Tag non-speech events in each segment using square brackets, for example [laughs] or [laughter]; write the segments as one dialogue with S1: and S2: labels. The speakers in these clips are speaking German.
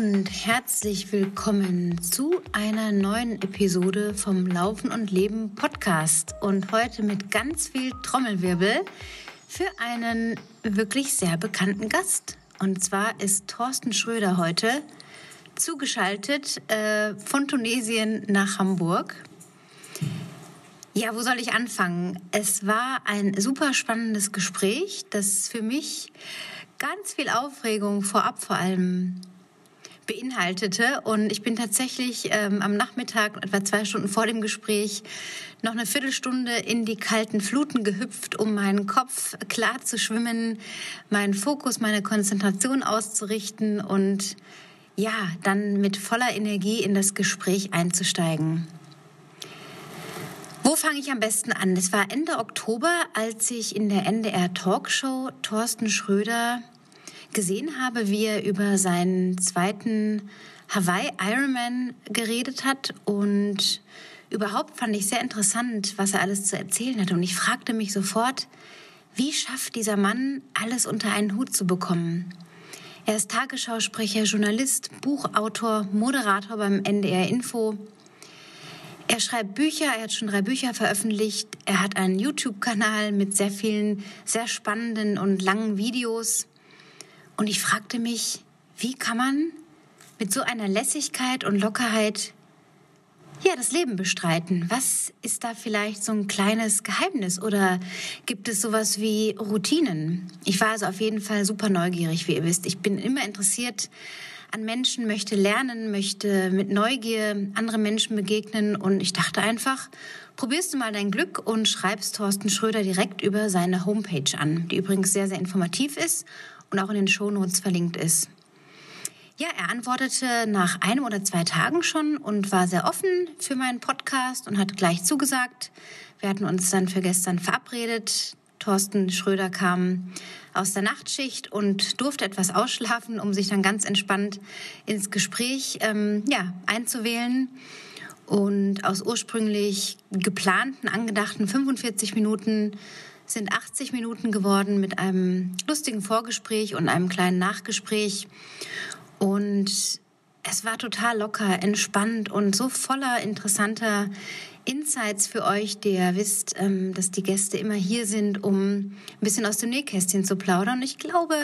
S1: und herzlich willkommen zu einer neuen Episode vom Laufen und Leben Podcast. Und heute mit ganz viel Trommelwirbel für einen wirklich sehr bekannten Gast. Und zwar ist Thorsten Schröder heute zugeschaltet äh, von Tunesien nach Hamburg. Ja, wo soll ich anfangen? Es war ein super spannendes Gespräch, das für mich ganz viel Aufregung vorab vor allem beinhaltete. Und ich bin tatsächlich ähm, am Nachmittag, etwa zwei Stunden vor dem Gespräch, noch eine Viertelstunde in die kalten Fluten gehüpft, um meinen Kopf klar zu schwimmen, meinen Fokus, meine Konzentration auszurichten und ja, dann mit voller Energie in das Gespräch einzusteigen. Wo fange ich am besten an? Es war Ende Oktober, als ich in der NDR Talkshow Thorsten Schröder gesehen habe, wie er über seinen zweiten Hawaii Ironman geredet hat und überhaupt fand ich sehr interessant, was er alles zu erzählen hat und ich fragte mich sofort, wie schafft dieser Mann alles unter einen Hut zu bekommen? Er ist Tagesschausprecher, Journalist, Buchautor, Moderator beim NDR Info. Er schreibt Bücher, er hat schon drei Bücher veröffentlicht. Er hat einen YouTube-Kanal mit sehr vielen, sehr spannenden und langen Videos. Und ich fragte mich, wie kann man mit so einer Lässigkeit und Lockerheit ja, das Leben bestreiten. Was ist da vielleicht so ein kleines Geheimnis oder gibt es sowas wie Routinen? Ich war also auf jeden Fall super neugierig, wie ihr wisst. Ich bin immer interessiert an Menschen, möchte lernen, möchte mit Neugier anderen Menschen begegnen und ich dachte einfach, probierst du mal dein Glück und schreibst Thorsten Schröder direkt über seine Homepage an, die übrigens sehr, sehr informativ ist und auch in den Shownotes verlinkt ist. Ja, er antwortete nach einem oder zwei Tagen schon und war sehr offen für meinen Podcast und hat gleich zugesagt. Wir hatten uns dann für gestern verabredet. Thorsten Schröder kam aus der Nachtschicht und durfte etwas ausschlafen, um sich dann ganz entspannt ins Gespräch ähm, ja, einzuwählen. Und aus ursprünglich geplanten, angedachten 45 Minuten sind 80 Minuten geworden mit einem lustigen Vorgespräch und einem kleinen Nachgespräch. Und es war total locker, entspannt und so voller interessanter Insights für euch, der wisst, ähm, dass die Gäste immer hier sind, um ein bisschen aus dem Nähkästchen zu plaudern. Und ich glaube,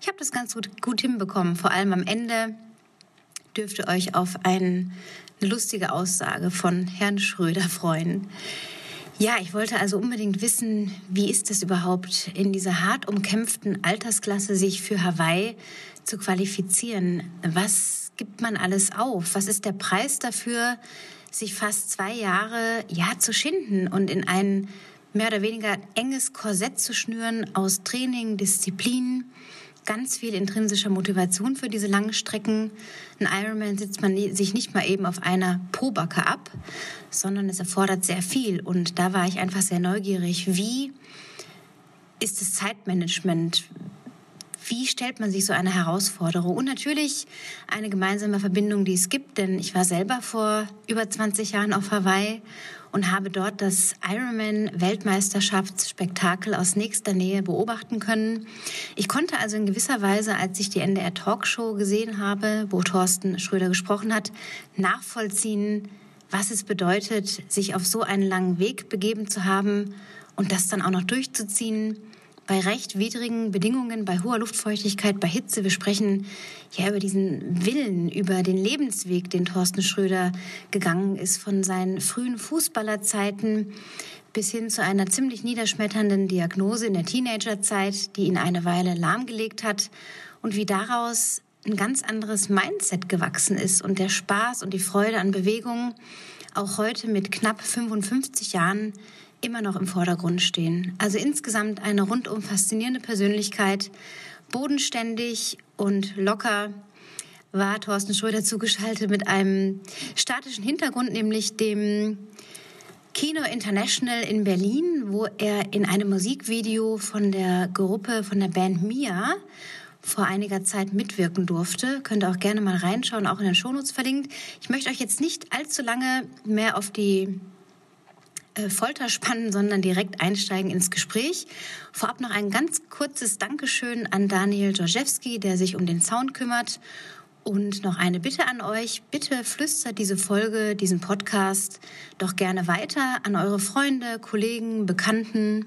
S1: ich habe das ganz gut, gut hinbekommen. Vor allem am Ende dürft ihr euch auf ein, eine lustige Aussage von Herrn Schröder freuen. Ja, ich wollte also unbedingt wissen, wie ist es überhaupt in dieser hart umkämpften Altersklasse, sich für Hawaii zu qualifizieren? Was gibt man alles auf? Was ist der Preis dafür, sich fast zwei Jahre ja zu schinden und in ein mehr oder weniger enges Korsett zu schnüren aus Training, Disziplin, ganz viel intrinsischer Motivation für diese langen Strecken. Ein Ironman sitzt man sich nicht mal eben auf einer Pobacke ab, sondern es erfordert sehr viel. Und da war ich einfach sehr neugierig. Wie ist das Zeitmanagement? Wie stellt man sich so eine Herausforderung? Und natürlich eine gemeinsame Verbindung, die es gibt, denn ich war selber vor über 20 Jahren auf Hawaii und habe dort das Ironman Weltmeisterschaftsspektakel aus nächster Nähe beobachten können. Ich konnte also in gewisser Weise, als ich die NDR Talkshow gesehen habe, wo Thorsten Schröder gesprochen hat, nachvollziehen, was es bedeutet, sich auf so einen langen Weg begeben zu haben und das dann auch noch durchzuziehen bei recht widrigen Bedingungen, bei hoher Luftfeuchtigkeit, bei Hitze. Wir sprechen ja über diesen Willen, über den Lebensweg, den Thorsten Schröder gegangen ist, von seinen frühen Fußballerzeiten bis hin zu einer ziemlich niederschmetternden Diagnose in der Teenagerzeit, die ihn eine Weile lahmgelegt hat und wie daraus ein ganz anderes Mindset gewachsen ist und der Spaß und die Freude an Bewegung auch heute mit knapp 55 Jahren immer noch im Vordergrund stehen. Also insgesamt eine rundum faszinierende Persönlichkeit, bodenständig und locker war Thorsten Schröder zugeschaltet mit einem statischen Hintergrund, nämlich dem Kino International in Berlin, wo er in einem Musikvideo von der Gruppe, von der Band Mia vor einiger Zeit mitwirken durfte. Könnt ihr auch gerne mal reinschauen, auch in den Shownotes verlinkt. Ich möchte euch jetzt nicht allzu lange mehr auf die äh, Folter spannen, sondern direkt einsteigen ins Gespräch. Vorab noch ein ganz kurzes Dankeschön an Daniel Dzorzewski, der sich um den Sound kümmert Und noch eine Bitte an euch. Bitte flüstert diese Folge, diesen Podcast doch gerne weiter an eure Freunde, Kollegen, Bekannten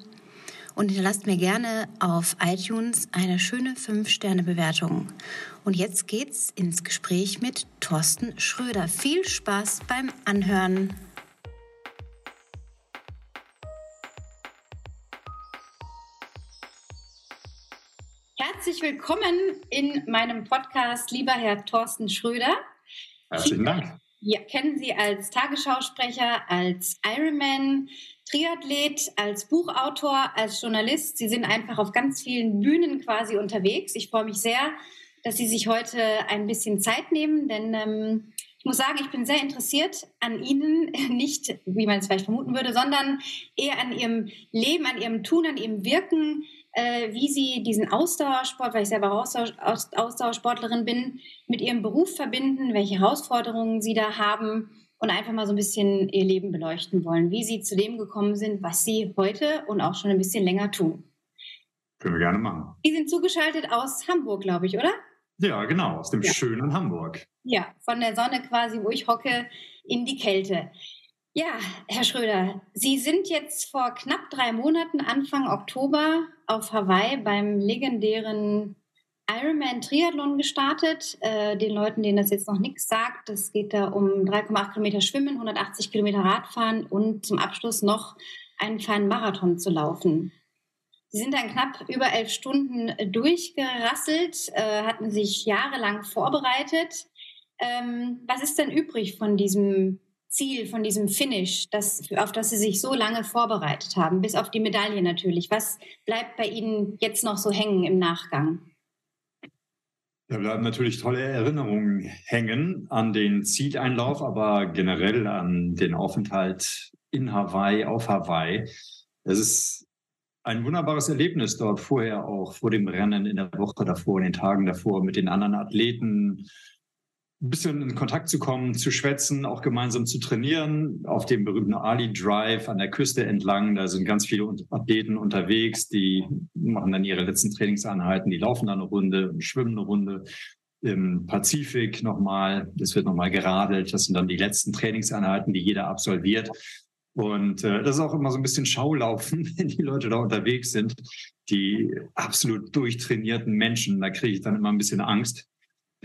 S1: und hinterlasst mir gerne auf iTunes eine schöne 5-Sterne-Bewertung. Und jetzt geht's ins Gespräch mit Thorsten Schröder. Viel Spaß beim Anhören. Herzlich willkommen in meinem Podcast, lieber Herr Thorsten Schröder.
S2: Herzlichen Dank.
S1: Wir kennen Sie als Tagesschausprecher, als Ironman, Triathlet, als Buchautor, als Journalist. Sie sind einfach auf ganz vielen Bühnen quasi unterwegs. Ich freue mich sehr, dass Sie sich heute ein bisschen Zeit nehmen, denn ähm, ich muss sagen, ich bin sehr interessiert an Ihnen, [laughs] nicht wie man es vielleicht vermuten würde, sondern eher an Ihrem Leben, an Ihrem Tun, an Ihrem Wirken, äh, wie Sie diesen Ausdauersport, weil ich selber Ausdauersportlerin bin, mit Ihrem Beruf verbinden, welche Herausforderungen Sie da haben und einfach mal so ein bisschen Ihr Leben beleuchten wollen, wie Sie zu dem gekommen sind, was Sie heute und auch schon ein bisschen länger tun.
S2: Können wir gerne machen.
S1: Sie sind zugeschaltet aus Hamburg, glaube ich, oder?
S2: Ja, genau, aus dem ja. schönen Hamburg.
S1: Ja, von der Sonne quasi, wo ich hocke, in die Kälte. Ja, Herr Schröder, Sie sind jetzt vor knapp drei Monaten, Anfang Oktober, auf Hawaii beim legendären Ironman Triathlon gestartet. Äh, den Leuten, denen das jetzt noch nichts sagt, es geht da um 3,8 Kilometer Schwimmen, 180 Kilometer Radfahren und zum Abschluss noch einen feinen Marathon zu laufen. Sie sind dann knapp über elf Stunden durchgerasselt, äh, hatten sich jahrelang vorbereitet. Ähm, was ist denn übrig von diesem Ziel, von diesem Finish, das, auf das Sie sich so lange vorbereitet haben, bis auf die Medaille natürlich? Was bleibt bei Ihnen jetzt noch so hängen im Nachgang?
S2: Da bleiben natürlich tolle Erinnerungen hängen an den Zieleinlauf, aber generell an den Aufenthalt in Hawaii, auf Hawaii. Es ist ein wunderbares Erlebnis dort vorher auch, vor dem Rennen in der Woche davor, in den Tagen davor mit den anderen Athleten, ein bisschen in Kontakt zu kommen, zu schwätzen, auch gemeinsam zu trainieren. Auf dem berühmten Ali Drive an der Küste entlang, da sind ganz viele Athleten unterwegs, die machen dann ihre letzten Trainingseinheiten, die laufen dann eine Runde, schwimmen eine Runde. Im Pazifik nochmal, es wird nochmal geradelt. Das sind dann die letzten Trainingseinheiten, die jeder absolviert. Und äh, das ist auch immer so ein bisschen Schaulaufen, [laughs] wenn die Leute da unterwegs sind, die absolut durchtrainierten Menschen. Da kriege ich dann immer ein bisschen Angst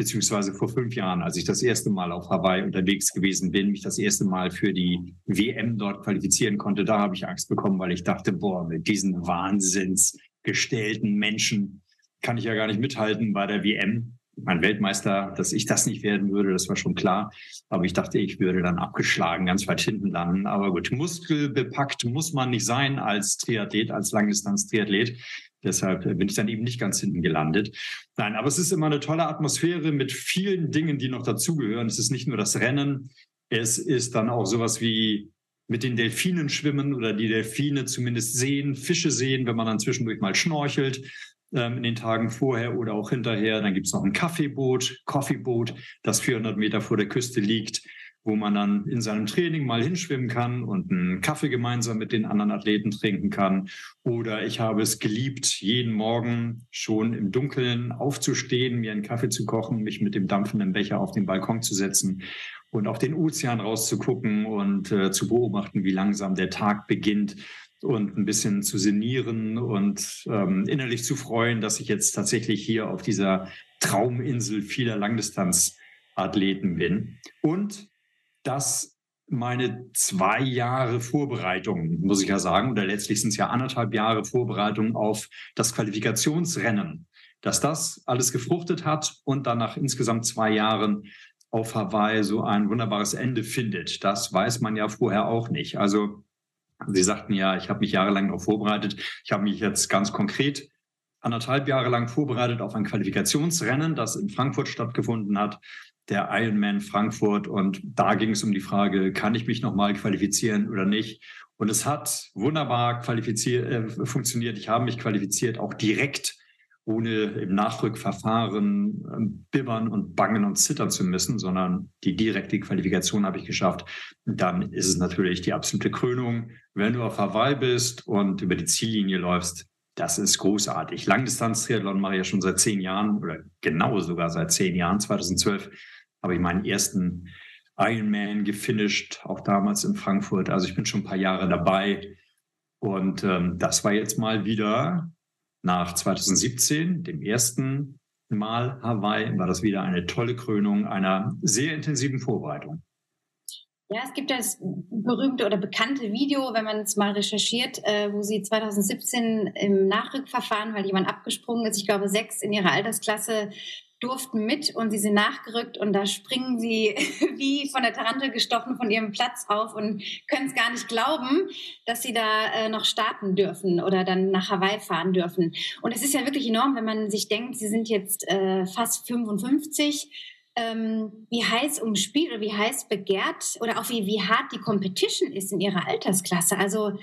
S2: beziehungsweise vor fünf Jahren, als ich das erste Mal auf Hawaii unterwegs gewesen bin, mich das erste Mal für die WM dort qualifizieren konnte, da habe ich Angst bekommen, weil ich dachte, boah, mit diesen wahnsinnsgestellten Menschen kann ich ja gar nicht mithalten bei der WM. Mein Weltmeister, dass ich das nicht werden würde, das war schon klar. Aber ich dachte, ich würde dann abgeschlagen, ganz weit hinten landen. Aber gut, muskelbepackt muss man nicht sein als Triathlet, als Langdistanz-Triathlet. Deshalb bin ich dann eben nicht ganz hinten gelandet. Nein, aber es ist immer eine tolle Atmosphäre mit vielen Dingen, die noch dazugehören. Es ist nicht nur das Rennen, es ist dann auch sowas wie mit den Delfinen schwimmen oder die Delfine zumindest sehen, Fische sehen, wenn man dann zwischendurch mal schnorchelt ähm, in den Tagen vorher oder auch hinterher. Dann gibt es noch ein Kaffeeboot, Coffeeboot, das 400 Meter vor der Küste liegt wo man dann in seinem Training mal hinschwimmen kann und einen Kaffee gemeinsam mit den anderen Athleten trinken kann. Oder ich habe es geliebt, jeden Morgen schon im Dunkeln aufzustehen, mir einen Kaffee zu kochen, mich mit dem dampfenden Becher auf den Balkon zu setzen und auf den Ozean rauszugucken und äh, zu beobachten, wie langsam der Tag beginnt und ein bisschen zu sinnieren und ähm, innerlich zu freuen, dass ich jetzt tatsächlich hier auf dieser Trauminsel vieler Langdistanzathleten bin. Und dass meine zwei Jahre Vorbereitung, muss ich ja sagen, oder letztlich sind es ja anderthalb Jahre Vorbereitung auf das Qualifikationsrennen, dass das alles gefruchtet hat und dann nach insgesamt zwei Jahren auf Hawaii so ein wunderbares Ende findet. Das weiß man ja vorher auch nicht. Also Sie sagten ja, ich habe mich jahrelang darauf vorbereitet. Ich habe mich jetzt ganz konkret anderthalb Jahre lang vorbereitet auf ein Qualifikationsrennen, das in Frankfurt stattgefunden hat der Ironman Frankfurt und da ging es um die Frage, kann ich mich nochmal qualifizieren oder nicht? Und es hat wunderbar qualifiziert, äh, funktioniert. Ich habe mich qualifiziert, auch direkt, ohne im Nachrückverfahren äh, bibbern und bangen und zittern zu müssen, sondern die direkte Qualifikation habe ich geschafft. Dann ist es natürlich die absolute Krönung, wenn du auf Hawaii bist und über die Ziellinie läufst, das ist großartig. Langdistanz-Triathlon mache ich ja schon seit zehn Jahren oder genau sogar seit zehn Jahren. 2012 habe ich meinen ersten Ironman gefinisht, auch damals in Frankfurt. Also ich bin schon ein paar Jahre dabei. Und ähm, das war jetzt mal wieder nach 2017, dem ersten Mal Hawaii, war das wieder eine tolle Krönung einer sehr intensiven Vorbereitung.
S1: Ja, es gibt das berühmte oder bekannte Video, wenn man es mal recherchiert, äh, wo sie 2017 im Nachrückverfahren, weil jemand abgesprungen ist, ich glaube sechs in ihrer Altersklasse, durften mit und sie sind nachgerückt und da springen sie [laughs] wie von der Tarantel gestochen von ihrem Platz auf und können es gar nicht glauben, dass sie da äh, noch starten dürfen oder dann nach Hawaii fahren dürfen. Und es ist ja wirklich enorm, wenn man sich denkt, sie sind jetzt äh, fast 55. Ähm, wie heiß umspielt oder wie heiß begehrt oder auch wie, wie hart die Competition ist in ihrer Altersklasse. Also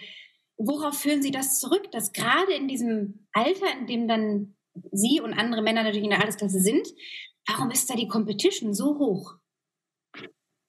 S1: worauf führen Sie das zurück, dass gerade in diesem Alter, in dem dann Sie und andere Männer natürlich in der Altersklasse sind. Warum ist da die Competition so hoch?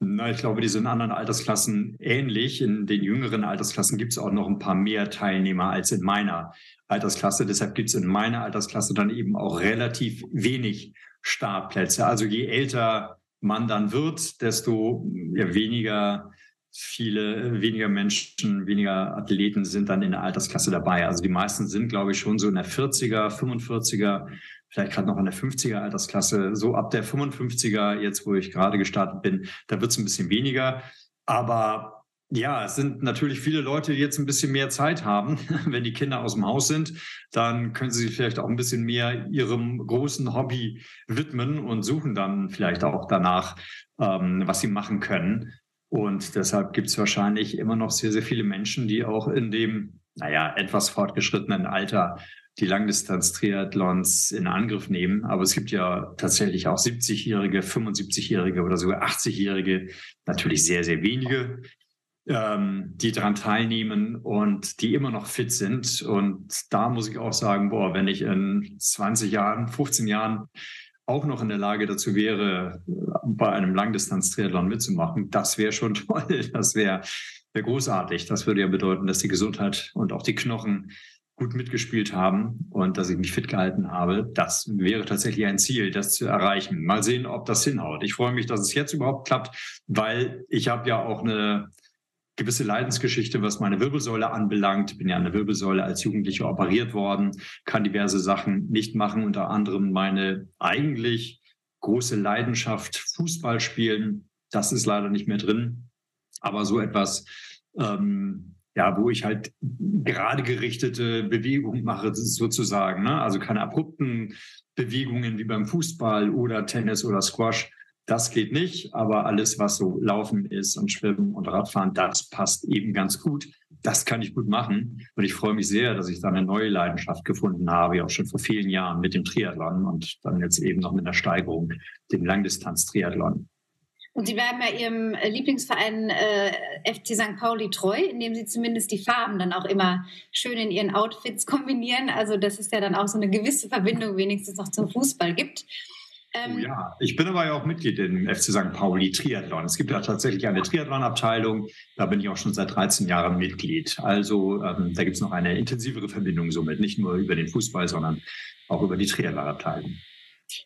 S2: Na, ich glaube, die sind in anderen Altersklassen ähnlich. In den jüngeren Altersklassen gibt es auch noch ein paar mehr Teilnehmer als in meiner Altersklasse. Deshalb gibt es in meiner Altersklasse dann eben auch relativ wenig Startplätze. Also je älter man dann wird, desto weniger viele weniger Menschen, weniger Athleten sind dann in der Altersklasse dabei. Also die meisten sind, glaube ich, schon so in der 40er, 45er, vielleicht gerade noch in der 50er Altersklasse. So ab der 55er, jetzt wo ich gerade gestartet bin, da wird es ein bisschen weniger. Aber ja, es sind natürlich viele Leute, die jetzt ein bisschen mehr Zeit haben. [laughs] Wenn die Kinder aus dem Haus sind, dann können sie sich vielleicht auch ein bisschen mehr ihrem großen Hobby widmen und suchen dann vielleicht auch danach, ähm, was sie machen können. Und deshalb gibt es wahrscheinlich immer noch sehr, sehr viele Menschen, die auch in dem, naja, etwas fortgeschrittenen Alter die Langdistanz-Triathlons in Angriff nehmen. Aber es gibt ja tatsächlich auch 70-Jährige, 75-Jährige oder sogar 80-Jährige, natürlich sehr, sehr wenige, ähm, die daran teilnehmen und die immer noch fit sind. Und da muss ich auch sagen, boah, wenn ich in 20 Jahren, 15 Jahren auch noch in der Lage dazu wäre, bei einem Langdistanz-Triathlon mitzumachen, das wäre schon [laughs] toll. Das wäre wär großartig. Das würde ja bedeuten, dass die Gesundheit und auch die Knochen gut mitgespielt haben und dass ich mich fit gehalten habe. Das wäre tatsächlich ein Ziel, das zu erreichen. Mal sehen, ob das hinhaut. Ich freue mich, dass es jetzt überhaupt klappt, weil ich habe ja auch eine gewisse Leidensgeschichte, was meine Wirbelsäule anbelangt. Bin ja an der Wirbelsäule als Jugendlicher operiert worden, kann diverse Sachen nicht machen, unter anderem meine eigentlich große Leidenschaft Fußball spielen. Das ist leider nicht mehr drin. Aber so etwas, ähm, ja, wo ich halt gerade gerichtete Bewegungen mache, sozusagen. Ne? Also keine abrupten Bewegungen wie beim Fußball oder Tennis oder Squash, das geht nicht, aber alles, was so Laufen ist und Schwimmen und Radfahren, das passt eben ganz gut. Das kann ich gut machen. Und ich freue mich sehr, dass ich da eine neue Leidenschaft gefunden habe, auch schon vor vielen Jahren mit dem Triathlon und dann jetzt eben noch mit einer Steigerung, dem Langdistanz-Triathlon.
S1: Und Sie bleiben ja Ihrem Lieblingsverein äh, FC St. Pauli treu, indem Sie zumindest die Farben dann auch immer schön in Ihren Outfits kombinieren. Also, dass es ja dann auch so eine gewisse Verbindung wenigstens noch zum Fußball gibt.
S2: Ähm, oh ja, ich bin aber ja auch Mitglied im FC St. Pauli Triathlon. Es gibt ja tatsächlich eine Triathlon-Abteilung. Da bin ich auch schon seit 13 Jahren Mitglied. Also ähm, da gibt es noch eine intensivere Verbindung somit, nicht nur über den Fußball, sondern auch über die Triathlon-Abteilung.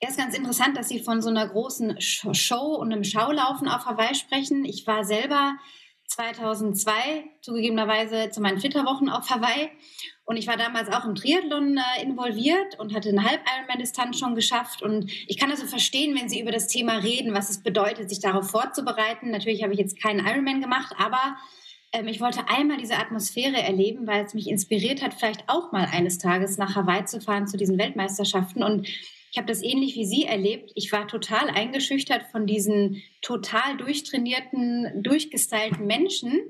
S1: Ja, ist ganz interessant, dass Sie von so einer großen Show und einem Schaulaufen auf Hawaii sprechen. Ich war selber 2002 zugegebenerweise zu meinen Flitterwochen auf Hawaii und ich war damals auch im Triathlon äh, involviert und hatte eine Halb-Ironman-Distanz schon geschafft. Und ich kann also verstehen, wenn Sie über das Thema reden, was es bedeutet, sich darauf vorzubereiten. Natürlich habe ich jetzt keinen Ironman gemacht, aber ähm, ich wollte einmal diese Atmosphäre erleben, weil es mich inspiriert hat, vielleicht auch mal eines Tages nach Hawaii zu fahren zu diesen Weltmeisterschaften. Und ich habe das ähnlich wie Sie erlebt. Ich war total eingeschüchtert von diesen total durchtrainierten, durchgestylten Menschen.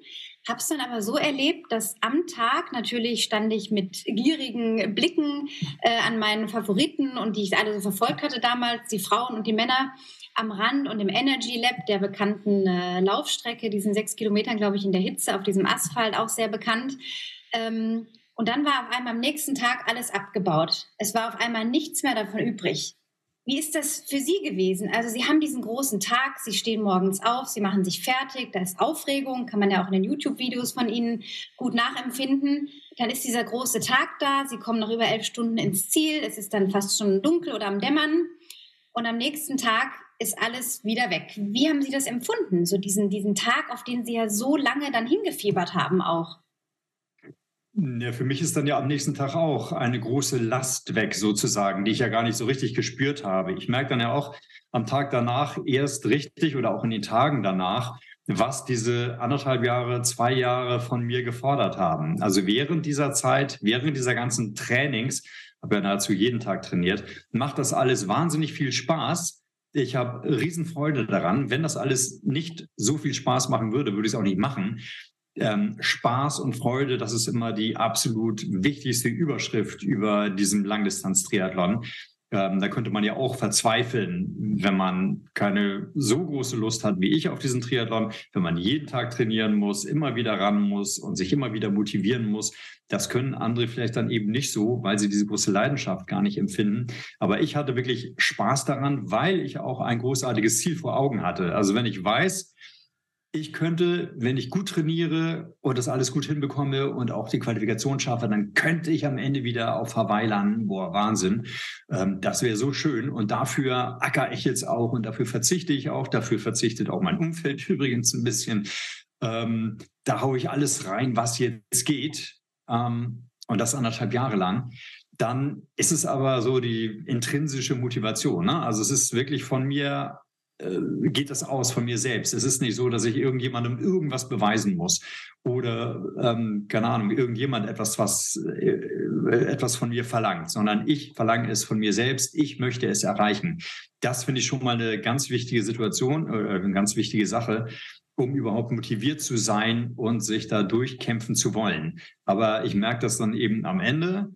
S1: Habe es dann aber so erlebt, dass am Tag natürlich stand ich mit gierigen Blicken äh, an meinen Favoriten und die ich alle so verfolgt hatte damals, die Frauen und die Männer am Rand und im Energy Lab der bekannten äh, Laufstrecke, diesen sechs Kilometern, glaube ich, in der Hitze auf diesem Asphalt auch sehr bekannt. Ähm, und dann war auf einmal am nächsten Tag alles abgebaut. Es war auf einmal nichts mehr davon übrig. Wie ist das für Sie gewesen? Also Sie haben diesen großen Tag, Sie stehen morgens auf, Sie machen sich fertig, da ist Aufregung, kann man ja auch in den YouTube-Videos von Ihnen gut nachempfinden. Dann ist dieser große Tag da, Sie kommen noch über elf Stunden ins Ziel, es ist dann fast schon dunkel oder am Dämmern und am nächsten Tag ist alles wieder weg. Wie haben Sie das empfunden, so diesen, diesen Tag, auf den Sie ja so lange dann hingefiebert haben auch?
S2: Ja, für mich ist dann ja am nächsten Tag auch eine große Last weg, sozusagen, die ich ja gar nicht so richtig gespürt habe. Ich merke dann ja auch am Tag danach erst richtig oder auch in den Tagen danach, was diese anderthalb Jahre, zwei Jahre von mir gefordert haben. Also während dieser Zeit, während dieser ganzen Trainings, habe ja nahezu jeden Tag trainiert, macht das alles wahnsinnig viel Spaß. Ich habe Riesenfreude daran. Wenn das alles nicht so viel Spaß machen würde, würde ich es auch nicht machen ähm, Spaß und Freude, das ist immer die absolut wichtigste Überschrift über diesem Langdistanz-Triathlon. Ähm, da könnte man ja auch verzweifeln, wenn man keine so große Lust hat wie ich auf diesen Triathlon, wenn man jeden Tag trainieren muss, immer wieder ran muss und sich immer wieder motivieren muss. Das können andere vielleicht dann eben nicht so, weil sie diese große Leidenschaft gar nicht empfinden. Aber ich hatte wirklich Spaß daran, weil ich auch ein großartiges Ziel vor Augen hatte. Also wenn ich weiß, ich könnte, wenn ich gut trainiere und das alles gut hinbekomme und auch die Qualifikation schaffe, dann könnte ich am Ende wieder auf Hawaii landen. Boah, Wahnsinn. Ähm, das wäre so schön. Und dafür acker ich jetzt auch und dafür verzichte ich auch. Dafür verzichtet auch mein Umfeld [laughs] übrigens ein bisschen. Ähm, da haue ich alles rein, was jetzt geht. Ähm, und das anderthalb Jahre lang. Dann ist es aber so die intrinsische Motivation. Ne? Also es ist wirklich von mir geht das aus von mir selbst. Es ist nicht so, dass ich irgendjemandem irgendwas beweisen muss oder, ähm, keine Ahnung, irgendjemand etwas, was, äh, etwas von mir verlangt, sondern ich verlange es von mir selbst. Ich möchte es erreichen. Das finde ich schon mal eine ganz wichtige Situation, äh, eine ganz wichtige Sache, um überhaupt motiviert zu sein und sich da durchkämpfen zu wollen. Aber ich merke das dann eben am Ende,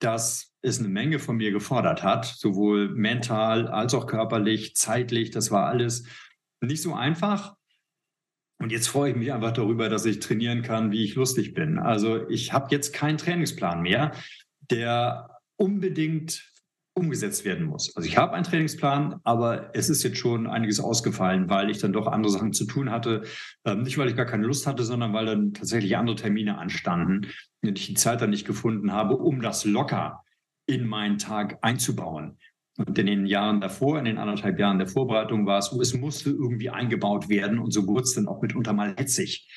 S2: dass es eine Menge von mir gefordert hat, sowohl mental als auch körperlich, zeitlich. Das war alles nicht so einfach. Und jetzt freue ich mich einfach darüber, dass ich trainieren kann, wie ich lustig bin. Also ich habe jetzt keinen Trainingsplan mehr, der unbedingt umgesetzt werden muss. Also ich habe einen Trainingsplan, aber es ist jetzt schon einiges ausgefallen, weil ich dann doch andere Sachen zu tun hatte. Ähm, nicht, weil ich gar keine Lust hatte, sondern weil dann tatsächlich andere Termine anstanden und ich die Zeit dann nicht gefunden habe, um das locker in meinen Tag einzubauen. Und in den Jahren davor, in den anderthalb Jahren der Vorbereitung war es so, es musste irgendwie eingebaut werden und so wurde es dann auch mitunter mal hetzig.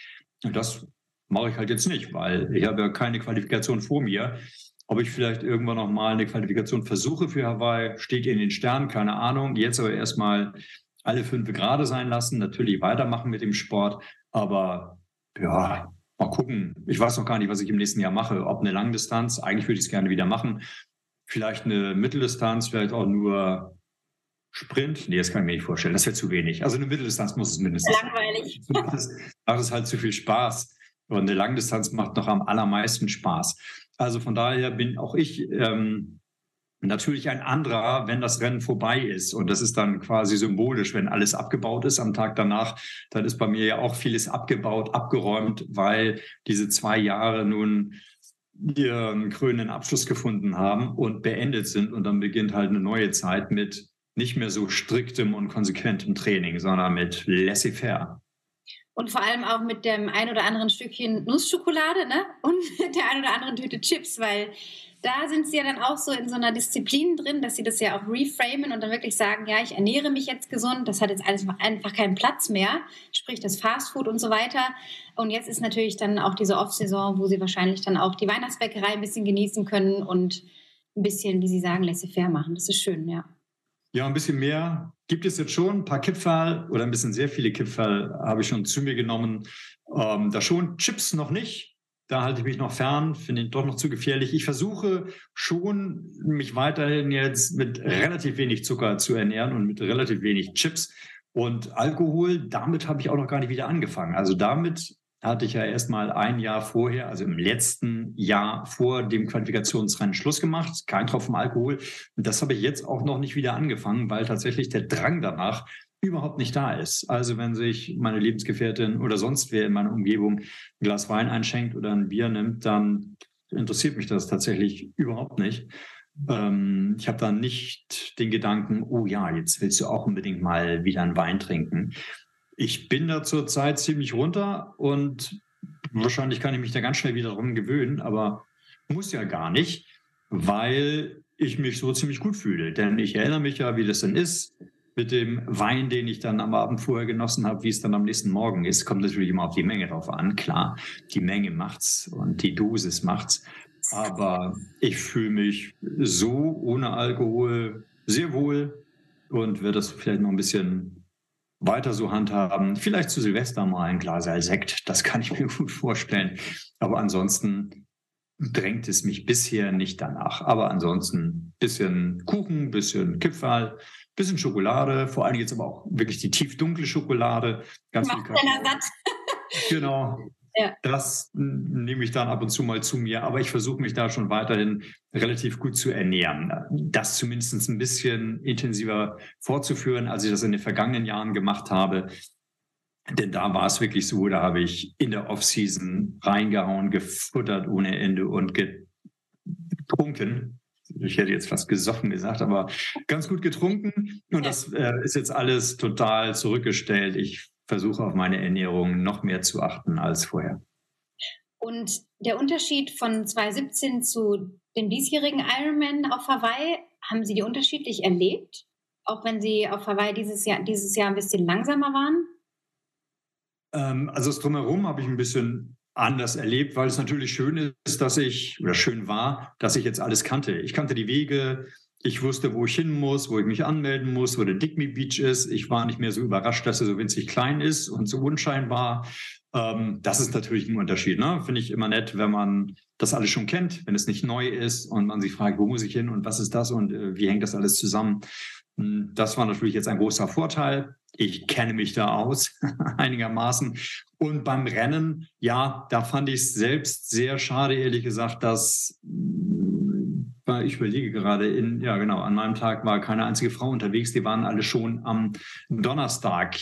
S2: Und das mache ich halt jetzt nicht, weil ich habe ja keine Qualifikation vor mir. Ob ich vielleicht irgendwann noch mal eine Qualifikation versuche für Hawaii, steht in den Sternen, keine Ahnung. Jetzt aber erstmal alle fünf gerade sein lassen, natürlich weitermachen mit dem Sport. Aber ja, mal gucken. Ich weiß noch gar nicht, was ich im nächsten Jahr mache. Ob eine Langdistanz, eigentlich würde ich es gerne wieder machen vielleicht eine Mitteldistanz, vielleicht auch nur Sprint. Nee, das kann ich mir nicht vorstellen. Das wäre zu wenig. Also eine Mitteldistanz muss es mindestens
S1: Langweilig.
S2: sein. [laughs] Macht es, macht es halt zu viel Spaß. Und eine Langdistanz macht noch am allermeisten Spaß. Also von daher bin auch ich ähm, natürlich ein anderer, wenn das Rennen vorbei ist. Und das ist dann quasi symbolisch, wenn alles abgebaut ist am Tag danach, dann ist bei mir ja auch vieles abgebaut, abgeräumt, weil diese zwei Jahre nun ihren krönenden Abschluss gefunden haben und beendet sind. Und dann beginnt halt eine neue Zeit mit nicht mehr so striktem und konsequentem Training, sondern mit laissez-faire.
S1: Und vor allem auch mit dem ein oder anderen Stückchen Nussschokolade ne? und [laughs] der ein oder anderen Tüte Chips, weil da sind sie ja dann auch so in so einer Disziplin drin, dass sie das ja auch reframen und dann wirklich sagen, ja, ich ernähre mich jetzt gesund, das hat jetzt alles einfach keinen Platz mehr, sprich das Fastfood und so weiter. Und jetzt ist natürlich dann auch diese Off-Saison, wo sie wahrscheinlich dann auch die Weihnachtsbäckerei ein bisschen genießen können und ein bisschen, wie Sie sagen, laissez-faire machen. Das ist schön, ja.
S2: Ja, ein bisschen mehr gibt es jetzt schon. Ein paar Kipferl oder ein bisschen sehr viele Kipferl habe ich schon zu mir genommen. Ähm, da schon Chips noch nicht. Da halte ich mich noch fern, finde ihn doch noch zu gefährlich. Ich versuche schon, mich weiterhin jetzt mit relativ wenig Zucker zu ernähren und mit relativ wenig Chips. Und Alkohol, damit habe ich auch noch gar nicht wieder angefangen. Also damit hatte ich ja erst mal ein Jahr vorher, also im letzten Jahr vor dem Qualifikationsrennen Schluss gemacht. Kein Tropfen Alkohol. Und das habe ich jetzt auch noch nicht wieder angefangen, weil tatsächlich der Drang danach überhaupt nicht da ist. Also wenn sich meine Lebensgefährtin oder sonst wer in meiner Umgebung ein Glas Wein einschenkt oder ein Bier nimmt, dann interessiert mich das tatsächlich überhaupt nicht. Ähm, ich habe da nicht den Gedanken, oh ja, jetzt willst du auch unbedingt mal wieder einen Wein trinken. Ich bin da zurzeit ziemlich runter und wahrscheinlich kann ich mich da ganz schnell wieder drum gewöhnen, aber muss ja gar nicht, weil ich mich so ziemlich gut fühle. Denn ich erinnere mich ja, wie das denn ist mit dem Wein, den ich dann am Abend vorher genossen habe, wie es dann am nächsten Morgen ist. Kommt natürlich immer auf die Menge drauf an. Klar, die Menge macht's und die Dosis macht's. Aber ich fühle mich so ohne Alkohol sehr wohl und werde das vielleicht noch ein bisschen weiter so handhaben. Vielleicht zu Silvester mal ein Glas Sekt, das kann ich mir gut vorstellen. Aber ansonsten drängt es mich bisher nicht danach. Aber ansonsten bisschen Kuchen, bisschen Kipferl, bisschen Schokolade, vor allem jetzt aber auch wirklich die tiefdunkle Schokolade. Ganz Macht viel Kaffee. Genau. Ja. Das nehme ich dann ab und zu mal zu mir, aber ich versuche mich da schon weiterhin relativ gut zu ernähren. Das zumindest ein bisschen intensiver fortzuführen, als ich das in den vergangenen Jahren gemacht habe. Denn da war es wirklich so, da habe ich in der Offseason reingehauen, gefuttert ohne Ende und getrunken. Ich hätte jetzt fast gesoffen gesagt, aber ganz gut getrunken. Und das äh, ist jetzt alles total zurückgestellt. Ich versuche auf meine Ernährung noch mehr zu achten als vorher.
S1: Und der Unterschied von 2017 zu dem diesjährigen Ironman auf Hawaii, haben Sie die unterschiedlich erlebt? Auch wenn Sie auf Hawaii dieses Jahr, dieses Jahr ein bisschen langsamer waren?
S2: Ähm, also das Drumherum habe ich ein bisschen anders erlebt, weil es natürlich schön ist, dass ich, oder schön war, dass ich jetzt alles kannte. Ich kannte die Wege, ich wusste, wo ich hin muss, wo ich mich anmelden muss, wo der Digme Beach ist. Ich war nicht mehr so überrascht, dass er so winzig klein ist und so unscheinbar. Ähm, das ist natürlich ein Unterschied. Ne? Finde ich immer nett, wenn man das alles schon kennt, wenn es nicht neu ist und man sich fragt, wo muss ich hin und was ist das und äh, wie hängt das alles zusammen. Hm, das war natürlich jetzt ein großer Vorteil. Ich kenne mich da aus [laughs] einigermaßen. Und beim Rennen, ja, da fand ich es selbst sehr schade, ehrlich gesagt, dass ich überlege gerade, in, ja genau, an meinem Tag war keine einzige Frau unterwegs. Die waren alle schon am Donnerstag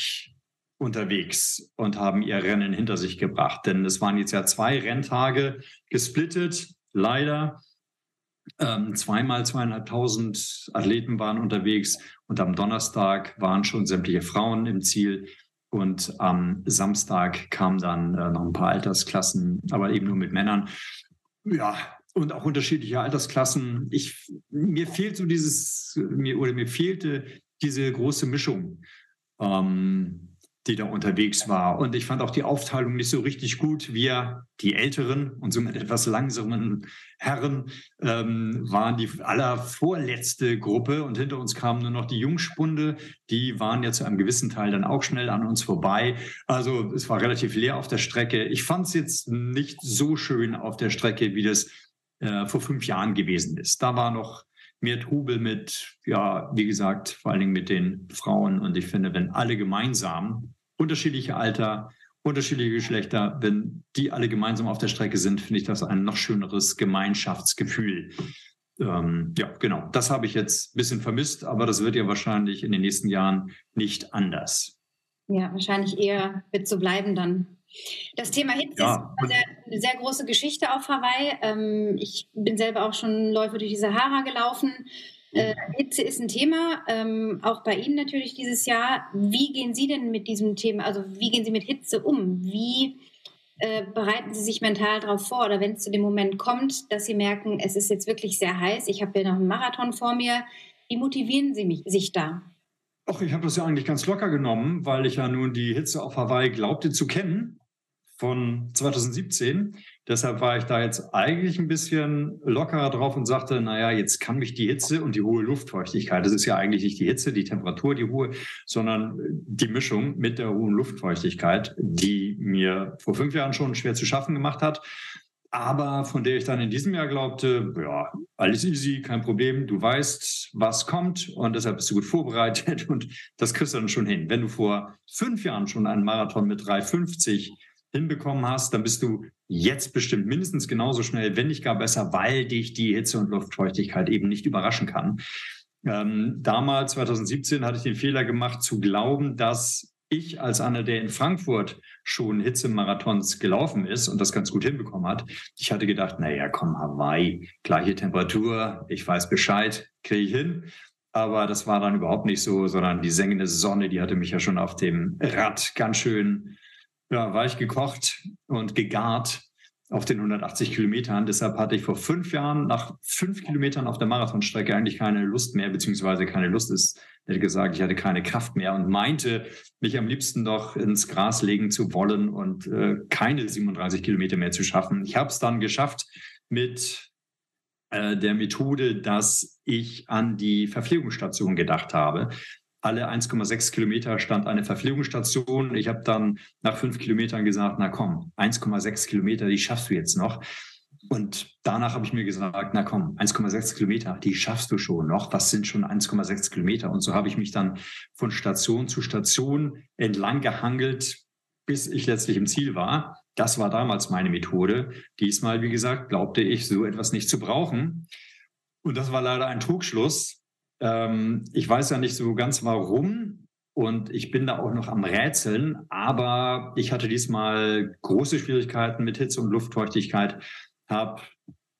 S2: unterwegs und haben ihr Rennen hinter sich gebracht. Denn es waren jetzt ja zwei Renntage gesplittet, leider. Ähm, zweimal zweieinhalbtausend Athleten waren unterwegs und am Donnerstag waren schon sämtliche Frauen im Ziel. Und am Samstag kamen dann äh, noch ein paar Altersklassen, aber eben nur mit Männern. Ja, und auch unterschiedliche Altersklassen. Ich, mir fehlt so dieses, mir, oder mir fehlte diese große Mischung. Ähm, die da unterwegs war. Und ich fand auch die Aufteilung nicht so richtig gut. Wir, die älteren und somit etwas langsamen Herren, ähm, waren die allervorletzte Gruppe und hinter uns kamen nur noch die Jungspunde. Die waren ja zu einem gewissen Teil dann auch schnell an uns vorbei. Also es war relativ leer auf der Strecke. Ich fand es jetzt nicht so schön auf der Strecke, wie das äh, vor fünf Jahren gewesen ist. Da war noch mehr Trubel mit, ja, wie gesagt, vor allen Dingen mit den Frauen. Und ich finde, wenn alle gemeinsam, unterschiedliche Alter, unterschiedliche Geschlechter, wenn die alle gemeinsam auf der Strecke sind, finde ich das ein noch schöneres Gemeinschaftsgefühl. Ähm, ja, genau. Das habe ich jetzt ein bisschen vermisst, aber das wird ja wahrscheinlich in den nächsten Jahren nicht anders.
S1: Ja, wahrscheinlich eher wird so bleiben dann. Das Thema Hitze ja. ist eine sehr große Geschichte auf Hawaii. Ähm, ich bin selber auch schon Läufe durch die Sahara gelaufen. Äh, Hitze ist ein Thema, ähm, auch bei Ihnen natürlich dieses Jahr. Wie gehen Sie denn mit diesem Thema, also wie gehen Sie mit Hitze um? Wie äh, bereiten Sie sich mental darauf vor oder wenn es zu dem Moment kommt, dass Sie merken, es ist jetzt wirklich sehr heiß, ich habe ja noch einen Marathon vor mir, wie motivieren Sie mich, sich da?
S2: Ach, ich habe das ja eigentlich ganz locker genommen, weil ich ja nun die Hitze auf Hawaii glaubte zu kennen von 2017. Deshalb war ich da jetzt eigentlich ein bisschen lockerer drauf und sagte, naja, jetzt kann mich die Hitze und die hohe Luftfeuchtigkeit, das ist ja eigentlich nicht die Hitze, die Temperatur, die hohe, sondern die Mischung mit der hohen Luftfeuchtigkeit, die mir vor fünf Jahren schon schwer zu schaffen gemacht hat. Aber von der ich dann in diesem Jahr glaubte, ja, alles easy, kein Problem, du weißt, was kommt und deshalb bist du gut vorbereitet [laughs] und das kriegst du dann schon hin. Wenn du vor fünf Jahren schon einen Marathon mit 350 hinbekommen hast, dann bist du jetzt bestimmt mindestens genauso schnell, wenn nicht gar besser, weil dich die Hitze und Luftfeuchtigkeit eben nicht überraschen kann. Ähm, damals, 2017, hatte ich den Fehler gemacht zu glauben, dass ich als einer, der in Frankfurt schon Hitzemarathons gelaufen ist und das ganz gut hinbekommen hat. Ich hatte gedacht, naja, komm, Hawaii, gleiche Temperatur, ich weiß Bescheid, kriege ich hin. Aber das war dann überhaupt nicht so, sondern die sengende Sonne, die hatte mich ja schon auf dem Rad ganz schön ja, weich gekocht und gegart auf den 180 Kilometern. Deshalb hatte ich vor fünf Jahren nach fünf Kilometern auf der Marathonstrecke eigentlich keine Lust mehr, beziehungsweise keine Lust ist, hätte gesagt, ich hatte keine Kraft mehr und meinte, mich am liebsten doch ins Gras legen zu wollen und äh, keine 37 Kilometer mehr zu schaffen. Ich habe es dann geschafft mit äh, der Methode, dass ich an die Verpflegungsstation gedacht habe alle 1,6 Kilometer stand eine Verpflegungsstation. Ich habe dann nach fünf Kilometern gesagt, na komm, 1,6 Kilometer, die schaffst du jetzt noch. Und danach habe ich mir gesagt, na komm, 1,6 Kilometer, die schaffst du schon noch. Was sind schon 1,6 Kilometer? Und so habe ich mich dann von Station zu Station entlang gehangelt, bis ich letztlich im Ziel war. Das war damals meine Methode. Diesmal, wie gesagt, glaubte ich, so etwas nicht zu brauchen. Und das war leider ein Trugschluss, ähm, ich weiß ja nicht so ganz warum und ich bin da auch noch am Rätseln, aber ich hatte diesmal große Schwierigkeiten mit Hitze und Luftfeuchtigkeit, habe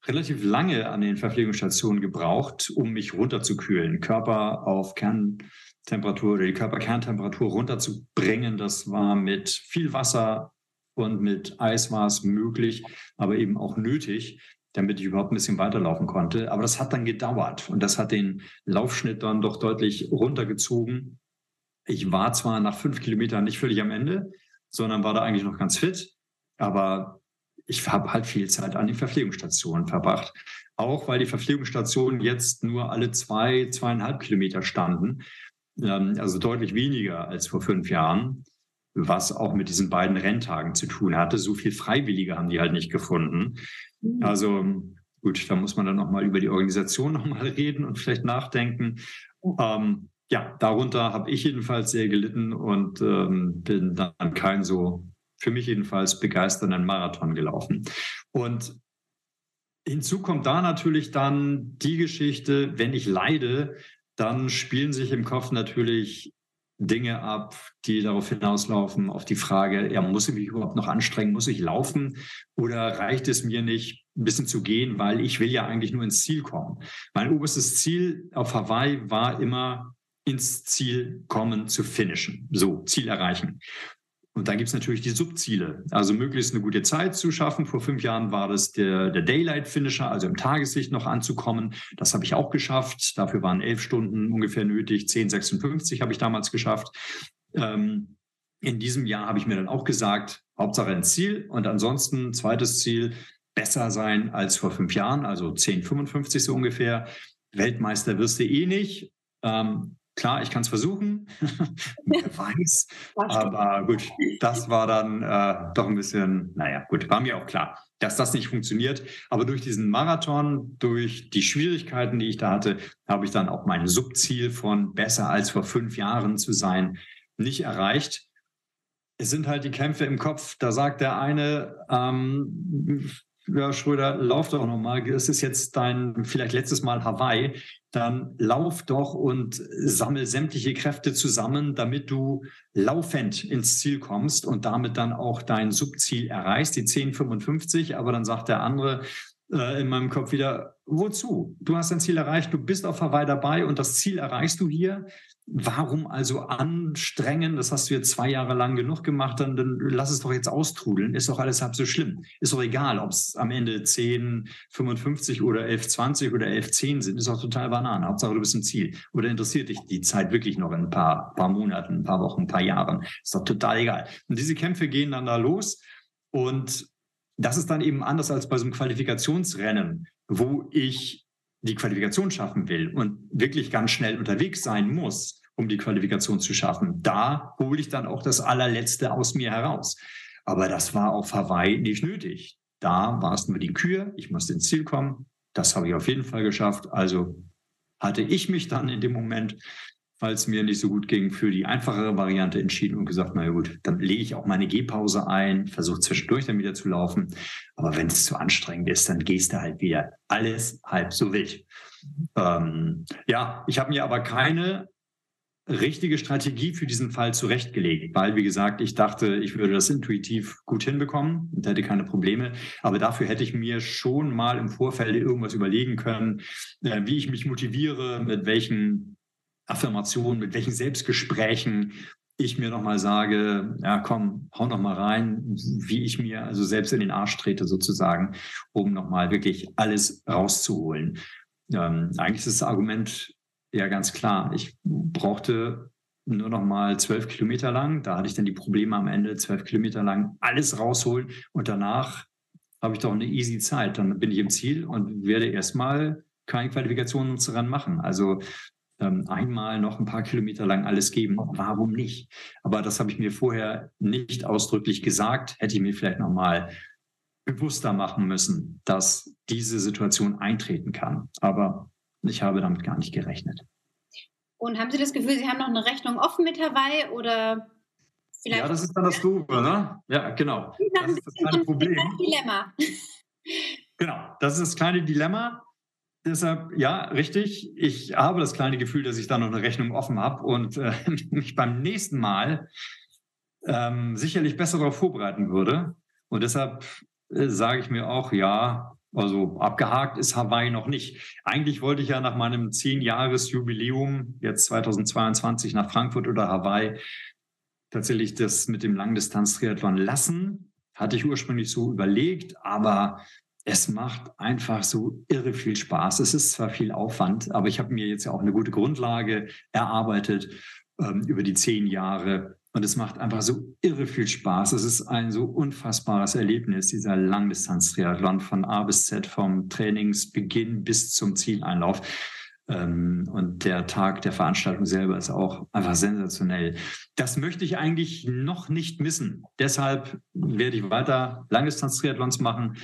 S2: relativ lange an den Verpflegungsstationen gebraucht, um mich runterzukühlen, Körper auf Kerntemperatur oder die Körperkerntemperatur runterzubringen. Das war mit viel Wasser und mit Eis war es möglich, aber eben auch nötig damit ich überhaupt ein bisschen weiterlaufen konnte. Aber das hat dann gedauert und das hat den Laufschnitt dann doch deutlich runtergezogen. Ich war zwar nach fünf Kilometern nicht völlig am Ende, sondern war da eigentlich noch ganz fit, aber ich habe halt viel Zeit an den Verpflegungsstationen verbracht. Auch weil die Verpflegungsstationen jetzt nur alle zwei, zweieinhalb Kilometer standen, ähm, also deutlich weniger als vor fünf Jahren was auch mit diesen beiden Renntagen zu tun hatte. So viel Freiwillige haben die halt nicht gefunden. Mhm. Also gut, da muss man dann nochmal über die Organisation nochmal [laughs] reden und vielleicht nachdenken. Ähm, ja, darunter habe ich jedenfalls sehr gelitten und ähm, bin dann kein so, für mich jedenfalls, begeisternden Marathon gelaufen. Und hinzu kommt da natürlich dann die Geschichte, wenn ich leide, dann spielen sich im Kopf natürlich Dinge ab, die darauf hinauslaufen, auf die Frage, ja, muss ich mich überhaupt noch anstrengen, muss ich laufen oder reicht es mir nicht, ein bisschen zu gehen, weil ich will ja eigentlich nur ins Ziel kommen. Mein oberstes Ziel auf Hawaii war immer, ins Ziel kommen zu finishen, so Ziel erreichen. Und dann gibt es natürlich die Subziele. Also möglichst eine gute Zeit zu schaffen. Vor fünf Jahren war das der, der Daylight Finisher, also im Tageslicht noch anzukommen. Das habe ich auch geschafft. Dafür waren elf Stunden ungefähr nötig. 10,56 habe ich damals geschafft. Ähm, in diesem Jahr habe ich mir dann auch gesagt, Hauptsache ein Ziel. Und ansonsten zweites Ziel, besser sein als vor fünf Jahren, also 10,55 so ungefähr. Weltmeister wirst du eh nicht. Ähm, Klar, ich kann es versuchen, [laughs] wer [laughs] weiß. Aber gut, das war dann äh, doch ein bisschen, naja, gut, war mir auch klar, dass das nicht funktioniert. Aber durch diesen Marathon, durch die Schwierigkeiten, die ich da hatte, habe ich dann auch mein Subziel von besser als vor fünf Jahren zu sein nicht erreicht. Es sind halt die Kämpfe im Kopf. Da sagt der eine, ähm, ja, Schröder, lauf doch nochmal. Es ist jetzt dein vielleicht letztes Mal Hawaii. Dann lauf doch und sammel sämtliche Kräfte zusammen, damit du laufend ins Ziel kommst und damit dann auch dein Subziel erreichst, die 1055. Aber dann sagt der andere, äh, in meinem Kopf wieder, wozu? Du hast dein Ziel erreicht, du bist auf Hawaii dabei und das Ziel erreichst du hier. Warum also anstrengen? Das hast du jetzt zwei Jahre lang genug gemacht, dann, dann lass es doch jetzt austrudeln. Ist doch alles halb so schlimm. Ist doch egal, ob es am Ende 10, 55 oder 11, 20 oder 11, 10 sind. Ist doch total Banane. Hauptsache, du bist im Ziel. Oder interessiert dich die Zeit wirklich noch in ein paar, paar Monaten, ein paar Wochen, ein paar Jahren? Ist doch total egal. Und diese Kämpfe gehen dann da los. Und das ist dann eben anders als bei so einem Qualifikationsrennen, wo ich die Qualifikation schaffen will und wirklich ganz schnell unterwegs sein muss, um die Qualifikation zu schaffen. Da hole ich dann auch das allerletzte aus mir heraus. Aber das war auf Hawaii nicht nötig. Da war es nur die Kür, ich musste ins Ziel kommen. Das habe ich auf jeden Fall geschafft. Also hatte ich mich dann in dem Moment weil es mir nicht so gut ging, für die einfachere Variante entschieden und gesagt, na gut, dann lege ich auch meine Gehpause ein, versuche zwischendurch dann wieder zu laufen. Aber wenn es zu anstrengend ist, dann gehst du halt wieder alles halb so wild. Ähm, ja, ich habe mir aber keine richtige Strategie für diesen Fall zurechtgelegt, weil, wie gesagt, ich dachte, ich würde das intuitiv gut hinbekommen und hätte keine Probleme. Aber dafür hätte ich mir schon mal im Vorfeld irgendwas überlegen können, äh, wie ich mich motiviere, mit welchen Affirmationen, mit welchen Selbstgesprächen ich mir nochmal sage, ja komm, hau noch mal rein, wie ich mir also selbst in den Arsch trete sozusagen, um nochmal wirklich alles rauszuholen. Ähm, eigentlich ist das Argument ja, ganz klar. Ich brauchte nur noch mal zwölf Kilometer lang. Da hatte ich dann die Probleme am Ende, zwölf Kilometer lang alles rausholen. Und danach habe ich doch eine easy Zeit. Dann bin ich im Ziel und werde erstmal keine Qualifikationen daran machen. Also einmal noch ein paar Kilometer lang alles geben. Warum nicht? Aber das habe ich mir vorher nicht ausdrücklich gesagt. Hätte ich mir vielleicht noch mal bewusster machen müssen, dass diese Situation eintreten kann. Aber ich habe damit gar nicht gerechnet.
S1: Und haben Sie das Gefühl, Sie haben noch eine Rechnung offen mit Hawaii oder
S2: vielleicht? Ja, das ist dann das Doofe, ne? Ja, genau. Das ist das kleine Problem. Dilemma. Genau, das ist das kleine Dilemma. Deshalb, ja, richtig. Ich habe das kleine Gefühl, dass ich da noch eine Rechnung offen habe und äh, [laughs] mich beim nächsten Mal ähm, sicherlich besser darauf vorbereiten würde. Und deshalb äh, sage ich mir auch, ja, also abgehakt ist Hawaii noch nicht. Eigentlich wollte ich ja nach meinem zehn-Jahres-Jubiläum jetzt 2022 nach Frankfurt oder Hawaii tatsächlich das mit dem Langdistanz-Triathlon lassen. Hatte ich ursprünglich so überlegt, aber es macht einfach so irre viel Spaß. Es ist zwar viel Aufwand, aber ich habe mir jetzt ja auch eine gute Grundlage erarbeitet ähm, über die zehn Jahre und es macht einfach so irre viel Spaß. Es ist ein so unfassbares Erlebnis, dieser Langdistanz-Triathlon von A bis Z, vom Trainingsbeginn bis zum Zieleinlauf. Ähm, und der Tag der Veranstaltung selber ist auch einfach sensationell. Das möchte ich eigentlich noch nicht missen. Deshalb werde ich weiter Langdistanz-Triathlons machen.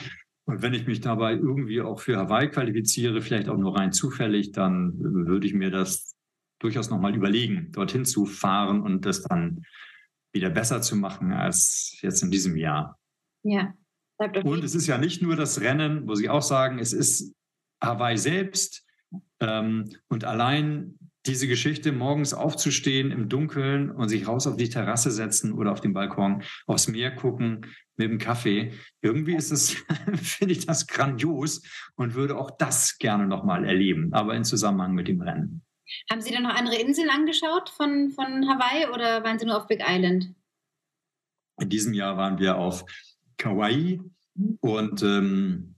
S2: Und wenn ich mich dabei irgendwie auch für Hawaii qualifiziere, vielleicht auch nur rein zufällig, dann würde ich mir das durchaus nochmal überlegen, dorthin zu fahren und das dann wieder besser zu machen als jetzt in diesem Jahr.
S1: Ja.
S2: Und es ist ja nicht nur das Rennen, wo Sie auch sagen, es ist Hawaii selbst ähm, und allein diese Geschichte, morgens aufzustehen im Dunkeln und sich raus auf die Terrasse setzen oder auf den Balkon, aufs Meer gucken mit dem Kaffee. Irgendwie ist es, [laughs] finde ich das grandios und würde auch das gerne nochmal erleben, aber in Zusammenhang mit dem Rennen.
S1: Haben Sie dann noch andere Inseln angeschaut von, von Hawaii oder waren Sie nur auf Big Island?
S2: In diesem Jahr waren wir auf Kauai mhm. und ähm,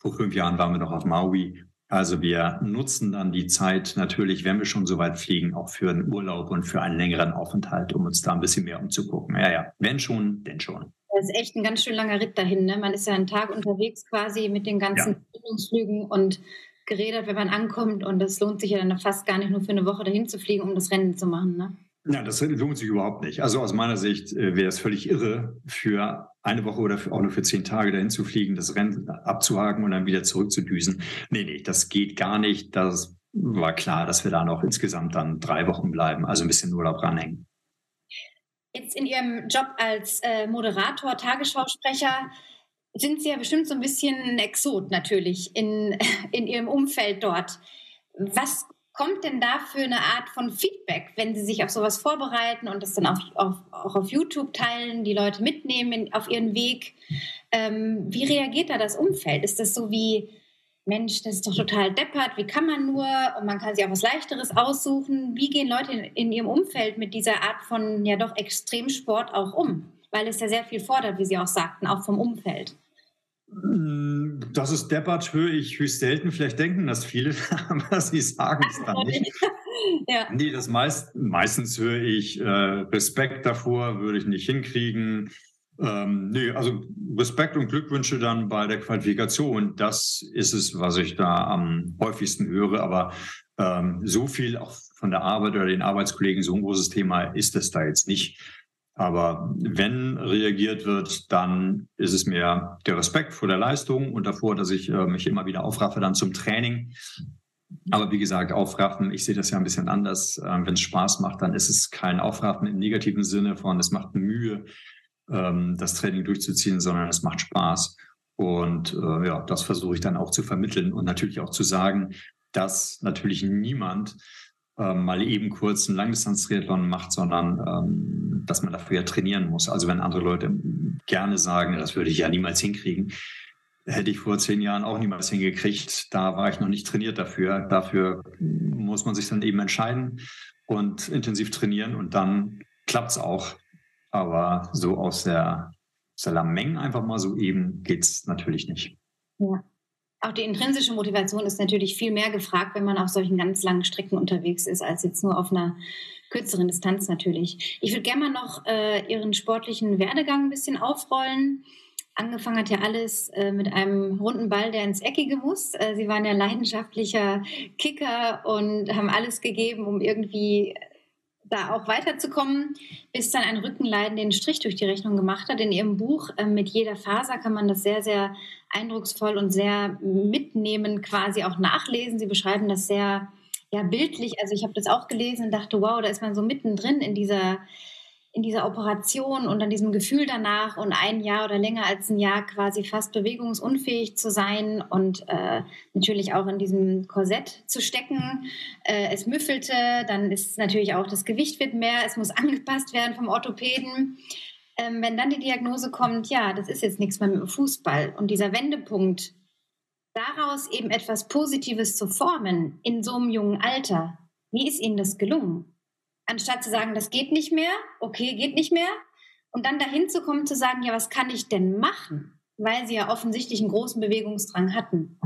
S2: vor fünf Jahren waren wir noch auf Maui. Also wir nutzen dann die Zeit natürlich, wenn wir schon so weit fliegen, auch für einen Urlaub und für einen längeren Aufenthalt, um uns da ein bisschen mehr umzugucken. Ja, ja, wenn schon, denn schon.
S1: Das ist echt ein ganz schön langer Ritt dahin. Ne? Man ist ja einen Tag unterwegs quasi mit den ganzen ja. und geredet, wenn man ankommt. Und das lohnt sich ja dann fast gar nicht nur für eine Woche dahin zu fliegen, um das Rennen zu machen. Ne?
S2: Ja, das lohnt sich überhaupt nicht. Also aus meiner Sicht äh, wäre es völlig irre, für eine Woche oder auch nur für zehn Tage dahin zu fliegen, das Rennen abzuhaken und dann wieder zurückzudüsen. Nee, nee, das geht gar nicht. Das war klar, dass wir da noch insgesamt dann drei Wochen bleiben, also ein bisschen Urlaub ranhängen.
S1: Jetzt in Ihrem Job als äh, Moderator, Tagesschausprecher, sind Sie ja bestimmt so ein bisschen ein Exot natürlich in, [laughs] in Ihrem Umfeld dort. Was kommt denn da für eine Art von Feedback, wenn Sie sich auf sowas vorbereiten und das dann auf, auf, auch auf YouTube teilen, die Leute mitnehmen in, auf ihren Weg? Ähm, wie reagiert da das Umfeld? Ist das so wie, Mensch, das ist doch total deppert, wie kann man nur? Und man kann sich auch was Leichteres aussuchen. Wie gehen Leute in, in ihrem Umfeld mit dieser Art von ja doch Extremsport auch um? Weil es ja sehr viel fordert, wie Sie auch sagten, auch vom Umfeld.
S2: Mm, das ist deppert, höre ich höchst selten. Vielleicht denken das viele, [laughs] aber sie sagen es dann nicht. [laughs] ja. Nee, das meist, meistens höre ich äh, Respekt davor, würde ich nicht hinkriegen. Ähm, nee, also Respekt und Glückwünsche dann bei der Qualifikation, das ist es, was ich da am häufigsten höre. Aber ähm, so viel auch von der Arbeit oder den Arbeitskollegen, so ein großes Thema ist es da jetzt nicht. Aber wenn reagiert wird, dann ist es mir der Respekt vor der Leistung und davor, dass ich äh, mich immer wieder aufraffe dann zum Training. Aber wie gesagt, aufraffen, ich sehe das ja ein bisschen anders. Äh, wenn es Spaß macht, dann ist es kein Aufraffen im negativen Sinne von, es macht Mühe, ähm, das Training durchzuziehen, sondern es macht Spaß. Und äh, ja, das versuche ich dann auch zu vermitteln und natürlich auch zu sagen, dass natürlich niemand ähm, mal eben kurz einen Langdistanz-Triathlon macht, sondern ähm, dass man dafür ja trainieren muss. Also wenn andere Leute gerne sagen, das würde ich ja niemals hinkriegen, hätte ich vor zehn Jahren auch niemals hingekriegt. Da war ich noch nicht trainiert dafür. Dafür muss man sich dann eben entscheiden und intensiv trainieren und dann klappt es auch. Aber so aus der, aus der Lameng einfach mal so eben geht es natürlich nicht.
S1: Ja. Auch die intrinsische Motivation ist natürlich viel mehr gefragt, wenn man auf solchen ganz langen Strecken unterwegs ist, als jetzt nur auf einer kürzeren Distanz natürlich. Ich würde gerne mal noch äh, Ihren sportlichen Werdegang ein bisschen aufrollen. Angefangen hat ja alles äh, mit einem runden Ball, der ins Eckige muss. Äh, Sie waren ja leidenschaftlicher Kicker und haben alles gegeben, um irgendwie da auch weiterzukommen, bis dann ein Rückenleiden den Strich durch die Rechnung gemacht hat. In Ihrem Buch äh, mit jeder Faser kann man das sehr, sehr eindrucksvoll und sehr mitnehmen, quasi auch nachlesen. Sie beschreiben das sehr ja, bildlich. Also ich habe das auch gelesen und dachte, wow, da ist man so mittendrin in dieser in dieser Operation und an diesem Gefühl danach und ein Jahr oder länger als ein Jahr quasi fast bewegungsunfähig zu sein und äh, natürlich auch in diesem Korsett zu stecken. Äh, es müffelte, dann ist natürlich auch das Gewicht wird mehr, es muss [laughs] angepasst werden vom Orthopäden. Ähm, wenn dann die Diagnose kommt, ja, das ist jetzt nichts mehr mit dem Fußball und dieser Wendepunkt, daraus eben etwas Positives zu formen in so einem jungen Alter, wie ist Ihnen das gelungen? Anstatt zu sagen, das geht nicht mehr, okay, geht nicht mehr, und dann dahin zu kommen, zu sagen, ja, was kann ich denn machen? Weil sie ja offensichtlich einen großen Bewegungsdrang hatten.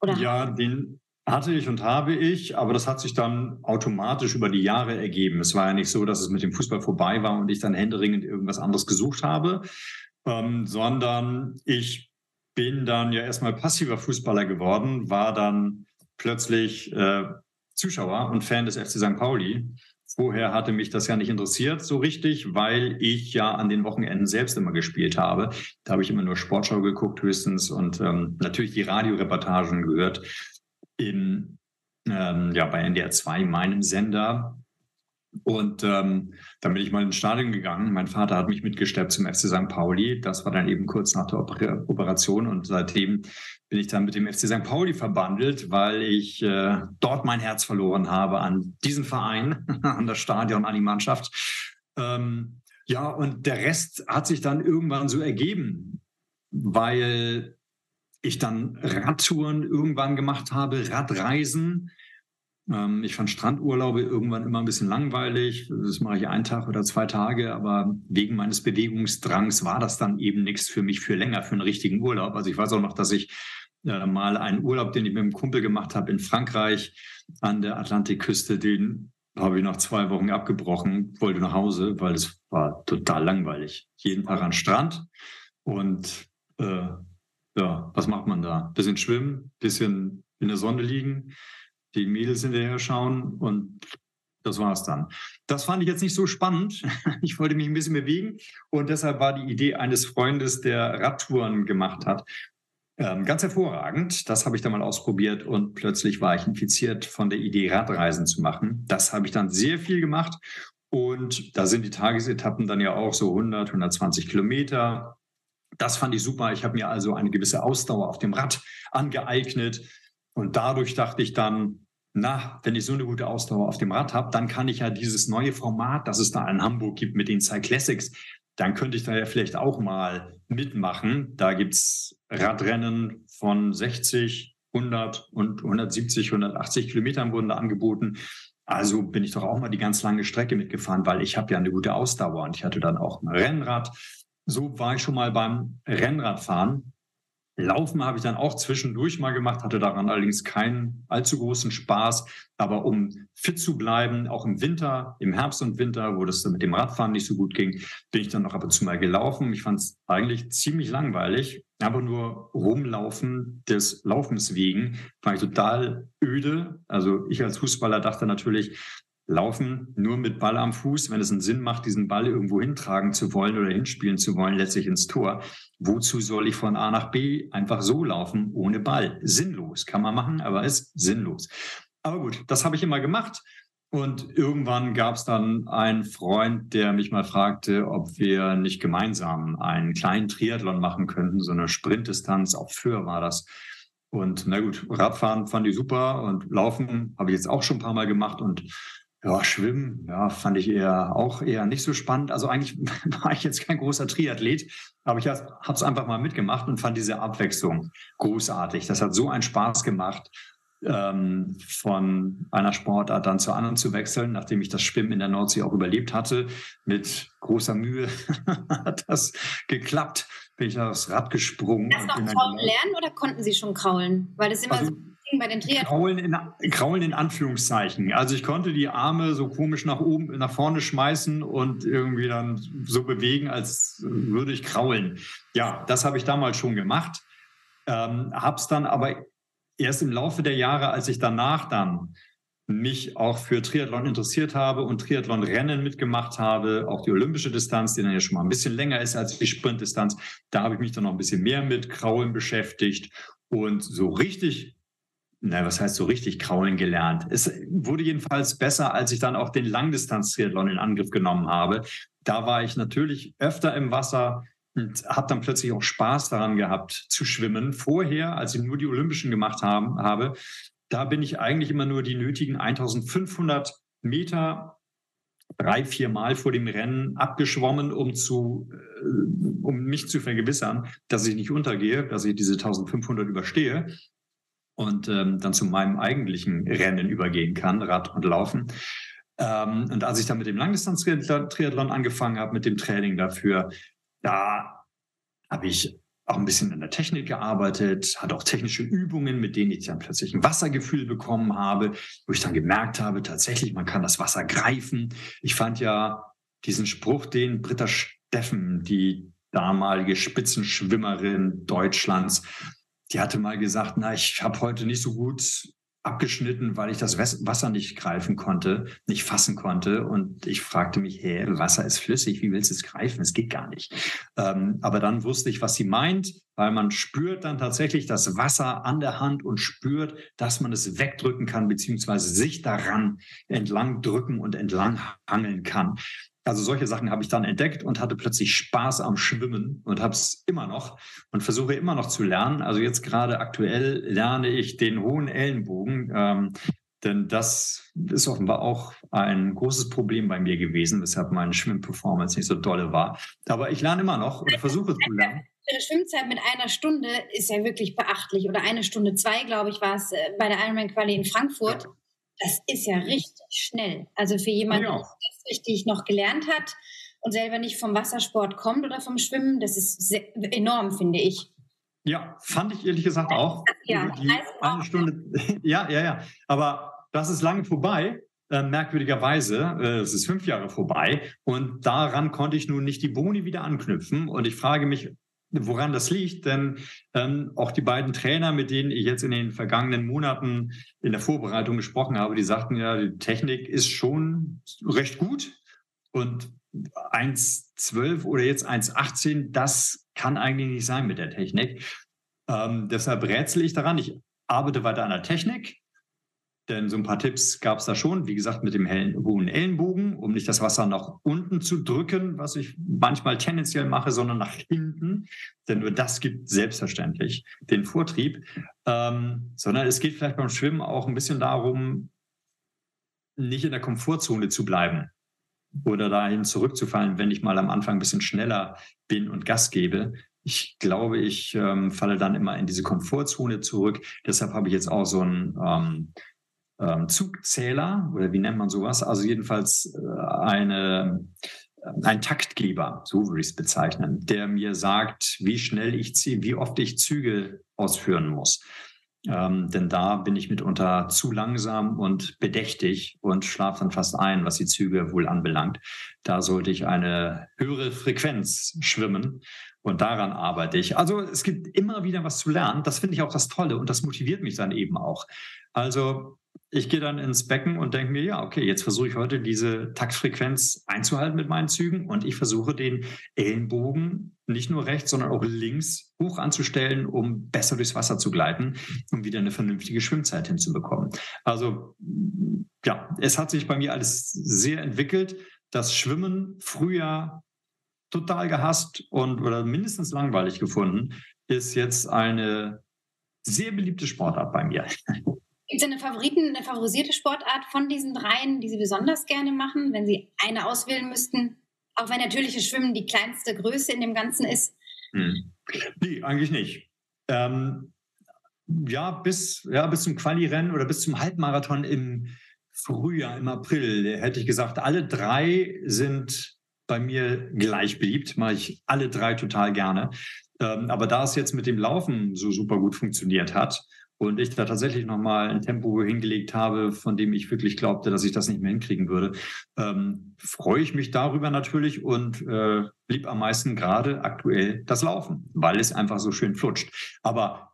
S2: Oder? Ja, den hatte ich und habe ich, aber das hat sich dann automatisch über die Jahre ergeben. Es war ja nicht so, dass es mit dem Fußball vorbei war und ich dann händeringend irgendwas anderes gesucht habe, ähm, sondern ich bin dann ja erstmal passiver Fußballer geworden, war dann plötzlich äh, Zuschauer und Fan des FC St. Pauli Vorher hatte mich das ja nicht interessiert so richtig, weil ich ja an den Wochenenden selbst immer gespielt habe. Da habe ich immer nur Sportschau geguckt höchstens und ähm, natürlich die Radioreportagen gehört in, ähm, ja, bei NDR 2, meinem Sender. Und ähm, dann bin ich mal ins Stadion gegangen. Mein Vater hat mich mitgesteppt zum FC St. Pauli. Das war dann eben kurz nach der Operation. Und seitdem bin ich dann mit dem FC St. Pauli verbandelt, weil ich äh, dort mein Herz verloren habe an diesen Verein, [laughs] an das Stadion, an die Mannschaft. Ähm, ja, und der Rest hat sich dann irgendwann so ergeben, weil ich dann Radtouren irgendwann gemacht habe, Radreisen ich fand Strandurlaube irgendwann immer ein bisschen langweilig. Das mache ich einen Tag oder zwei Tage, aber wegen meines Bewegungsdrangs war das dann eben nichts für mich für länger, für einen richtigen Urlaub. Also ich weiß auch noch, dass ich äh, mal einen Urlaub, den ich mit einem Kumpel gemacht habe in Frankreich an der Atlantikküste, den habe ich nach zwei Wochen abgebrochen, wollte nach Hause, weil es war total langweilig. Jeden Tag an Strand und äh, ja, was macht man da? Bisschen schwimmen, bisschen in der Sonne liegen, die Mädels hinterher schauen und das war es dann. Das fand ich jetzt nicht so spannend. [laughs] Ich wollte mich ein bisschen bewegen und deshalb war die Idee eines Freundes, der Radtouren gemacht hat, ähm, ganz hervorragend. Das habe ich dann mal ausprobiert und plötzlich war ich infiziert von der Idee, Radreisen zu machen. Das habe ich dann sehr viel gemacht und da sind die Tagesetappen dann ja auch so 100, 120 Kilometer. Das fand ich super. Ich habe mir also eine gewisse Ausdauer auf dem Rad angeeignet und dadurch dachte ich dann, na, wenn ich so eine gute Ausdauer auf dem Rad habe, dann kann ich ja dieses neue Format, das es da in Hamburg gibt mit den Cyclassics, dann könnte ich da ja vielleicht auch mal mitmachen. Da gibt es Radrennen von 60, 100 und 170, 180 Kilometern wurden da angeboten. Also bin ich doch auch mal die ganz lange Strecke mitgefahren, weil ich habe ja eine gute Ausdauer und ich hatte dann auch ein Rennrad. So war ich schon mal beim Rennradfahren Laufen habe ich dann auch zwischendurch mal gemacht, hatte daran allerdings keinen allzu großen Spaß. Aber um fit zu bleiben, auch im Winter, im Herbst und Winter, wo das mit dem Radfahren nicht so gut ging, bin ich dann noch ab und zu mal gelaufen. Ich fand es eigentlich ziemlich langweilig. Aber nur rumlaufen des Laufens wegen war ich total öde. Also ich als Fußballer dachte natürlich, Laufen nur mit Ball am Fuß, wenn es einen Sinn macht, diesen Ball irgendwo hintragen zu wollen oder hinspielen zu wollen, letztlich ins Tor. Wozu soll ich von A nach B einfach so laufen ohne Ball? Sinnlos. Kann man machen, aber ist sinnlos. Aber gut, das habe ich immer gemacht. Und irgendwann gab es dann einen Freund, der mich mal fragte, ob wir nicht gemeinsam einen kleinen Triathlon machen könnten, so eine Sprintdistanz, auf Föhr war das. Und na gut, Radfahren fand ich super und Laufen habe ich jetzt auch schon ein paar Mal gemacht und ja, Schwimmen, ja, fand ich eher auch eher nicht so spannend. Also eigentlich [laughs] war ich jetzt kein großer Triathlet, aber ich habe es einfach mal mitgemacht und fand diese Abwechslung großartig. Das hat so einen Spaß gemacht, ähm, von einer Sportart dann zur anderen zu wechseln, nachdem ich das Schwimmen in der Nordsee auch überlebt hatte. Mit großer Mühe [laughs] hat das geklappt. Bin ich aufs Rad gesprungen.
S1: Erst noch kraulen lernen oder konnten Sie schon kraulen? Weil das immer also, so bei den
S2: Kraulen in, Kraulen in Anführungszeichen. Also ich konnte die Arme so komisch nach oben, nach vorne schmeißen und irgendwie dann so bewegen, als würde ich kraulen. Ja, das habe ich damals schon gemacht. Ähm, habe es dann aber erst im Laufe der Jahre, als ich danach dann mich auch für Triathlon interessiert habe und Triathlon-Rennen mitgemacht habe, auch die olympische Distanz, die dann ja schon mal ein bisschen länger ist als die Sprintdistanz, da habe ich mich dann noch ein bisschen mehr mit Kraulen beschäftigt und so richtig na, was heißt so richtig kraulen gelernt? Es wurde jedenfalls besser, als ich dann auch den Langdistanz-Triathlon in Angriff genommen habe. Da war ich natürlich öfter im Wasser und habe dann plötzlich auch Spaß daran gehabt zu schwimmen. Vorher, als ich nur die Olympischen gemacht haben, habe, da bin ich eigentlich immer nur die nötigen 1500 Meter drei, vier Mal vor dem Rennen abgeschwommen, um zu, äh, um mich zu vergewissern, dass ich nicht untergehe, dass ich diese 1500 überstehe und ähm, dann zu meinem eigentlichen Rennen übergehen kann, Rad und Laufen. Ähm, und als ich dann mit dem Langdistanz-Triathlon angefangen habe, mit dem Training dafür, da habe ich auch ein bisschen an der Technik gearbeitet, hatte auch technische Übungen, mit denen ich dann plötzlich ein Wassergefühl bekommen habe, wo ich dann gemerkt habe, tatsächlich, man kann das Wasser greifen. Ich fand ja diesen Spruch, den Britta Steffen, die damalige Spitzenschwimmerin Deutschlands, die hatte mal gesagt, na, ich habe heute nicht so gut abgeschnitten, weil ich das Wasser nicht greifen konnte, nicht fassen konnte. Und ich fragte mich, hey, Wasser ist flüssig, wie willst du es greifen? Es geht gar nicht. Ähm, aber dann wusste ich, was sie meint, weil man spürt dann tatsächlich das Wasser an der Hand und spürt, dass man es wegdrücken kann, beziehungsweise sich daran entlang drücken und entlang hangeln kann. Also solche Sachen habe ich dann entdeckt und hatte plötzlich Spaß am Schwimmen und habe es immer noch und versuche immer noch zu lernen. Also jetzt gerade aktuell lerne ich den hohen Ellenbogen, ähm, denn das ist offenbar auch ein großes Problem bei mir gewesen, weshalb meine Schwimmperformance nicht so dolle war. Aber ich lerne immer noch und versuche zu lernen.
S1: Ihre Schwimmzeit mit einer Stunde ist ja wirklich beachtlich. Oder eine Stunde zwei, glaube ich, war es äh, bei der Ironman Quali in Frankfurt. Ja. Das ist ja richtig schnell. Also für jemanden, ja. der das richtig noch gelernt hat und selber nicht vom Wassersport kommt oder vom Schwimmen, das ist sehr, enorm, finde ich.
S2: Ja, fand ich ehrlich gesagt auch. Ja, die eine Stunde. [laughs] ja, ja, ja. Aber das ist lange vorbei. Äh, merkwürdigerweise, äh, es ist fünf Jahre vorbei und daran konnte ich nun nicht die Boni wieder anknüpfen. Und ich frage mich, woran das liegt, denn ähm, auch die beiden Trainer, mit denen ich jetzt in den vergangenen Monaten in der Vorbereitung gesprochen habe, die sagten ja, die Technik ist schon recht gut und 1,12 oder jetzt 1,18, das kann eigentlich nicht sein mit der Technik. Ähm, deshalb rätsel ich daran. Ich arbeite weiter an der Technik, denn so ein paar Tipps gab es da schon, wie gesagt, mit dem hellen, hohen Ellenbogen, um nicht das Wasser nach unten zu drücken, was ich manchmal tendenziell mache, sondern nach hinten. Denn nur das gibt selbstverständlich den Vortrieb. Ähm, sondern es geht vielleicht beim Schwimmen auch ein bisschen darum, nicht in der Komfortzone zu bleiben oder dahin zurückzufallen, wenn ich mal am Anfang ein bisschen schneller bin und Gas gebe. Ich glaube, ich ähm, falle dann immer in diese Komfortzone zurück. Deshalb habe ich jetzt auch so ein ähm, ähm, Zugzähler oder wie nennt man sowas? Also jedenfalls äh, eine, äh, ein Taktgeber, so würde ich es bezeichnen, der mir sagt, wie schnell ich ziehe, wie oft ich Züge ausführen muss. Ähm, denn da bin ich mitunter zu langsam und bedächtig und schlafe dann fast ein, was die Züge wohl anbelangt. Da sollte ich eine höhere Frequenz schwimmen und daran arbeite ich. Also es gibt immer wieder was zu lernen. Das finde ich auch das Tolle und das motiviert mich dann eben auch. Also ich gehe dann ins Becken und denke mir, ja, okay, jetzt versuche ich heute diese Taktfrequenz einzuhalten mit meinen Zügen und ich versuche den Ellenbogen nicht nur rechts, sondern auch links hoch anzustellen, um besser durchs Wasser zu gleiten, um wieder eine vernünftige Schwimmzeit hinzubekommen. Also ja, es hat sich bei mir alles sehr entwickelt. Das Schwimmen früher total gehasst und oder mindestens langweilig gefunden, ist jetzt eine sehr beliebte Sportart bei mir. [laughs]
S1: Gibt es eine Favoriten, eine favorisierte Sportart von diesen dreien, die Sie besonders gerne machen, wenn Sie eine auswählen müssten? Auch wenn natürlich das Schwimmen die kleinste Größe in dem Ganzen ist.
S2: Hm. Nee, eigentlich nicht. Ähm, ja, bis, ja, bis zum Quali-Rennen oder bis zum Halbmarathon im Frühjahr, im April, hätte ich gesagt, alle drei sind bei mir gleich beliebt, mache ich alle drei total gerne. Ähm, aber da es jetzt mit dem Laufen so super gut funktioniert hat und ich da tatsächlich nochmal ein Tempo hingelegt habe, von dem ich wirklich glaubte, dass ich das nicht mehr hinkriegen würde, ähm, freue ich mich darüber natürlich und äh, blieb am meisten gerade aktuell das Laufen, weil es einfach so schön flutscht. Aber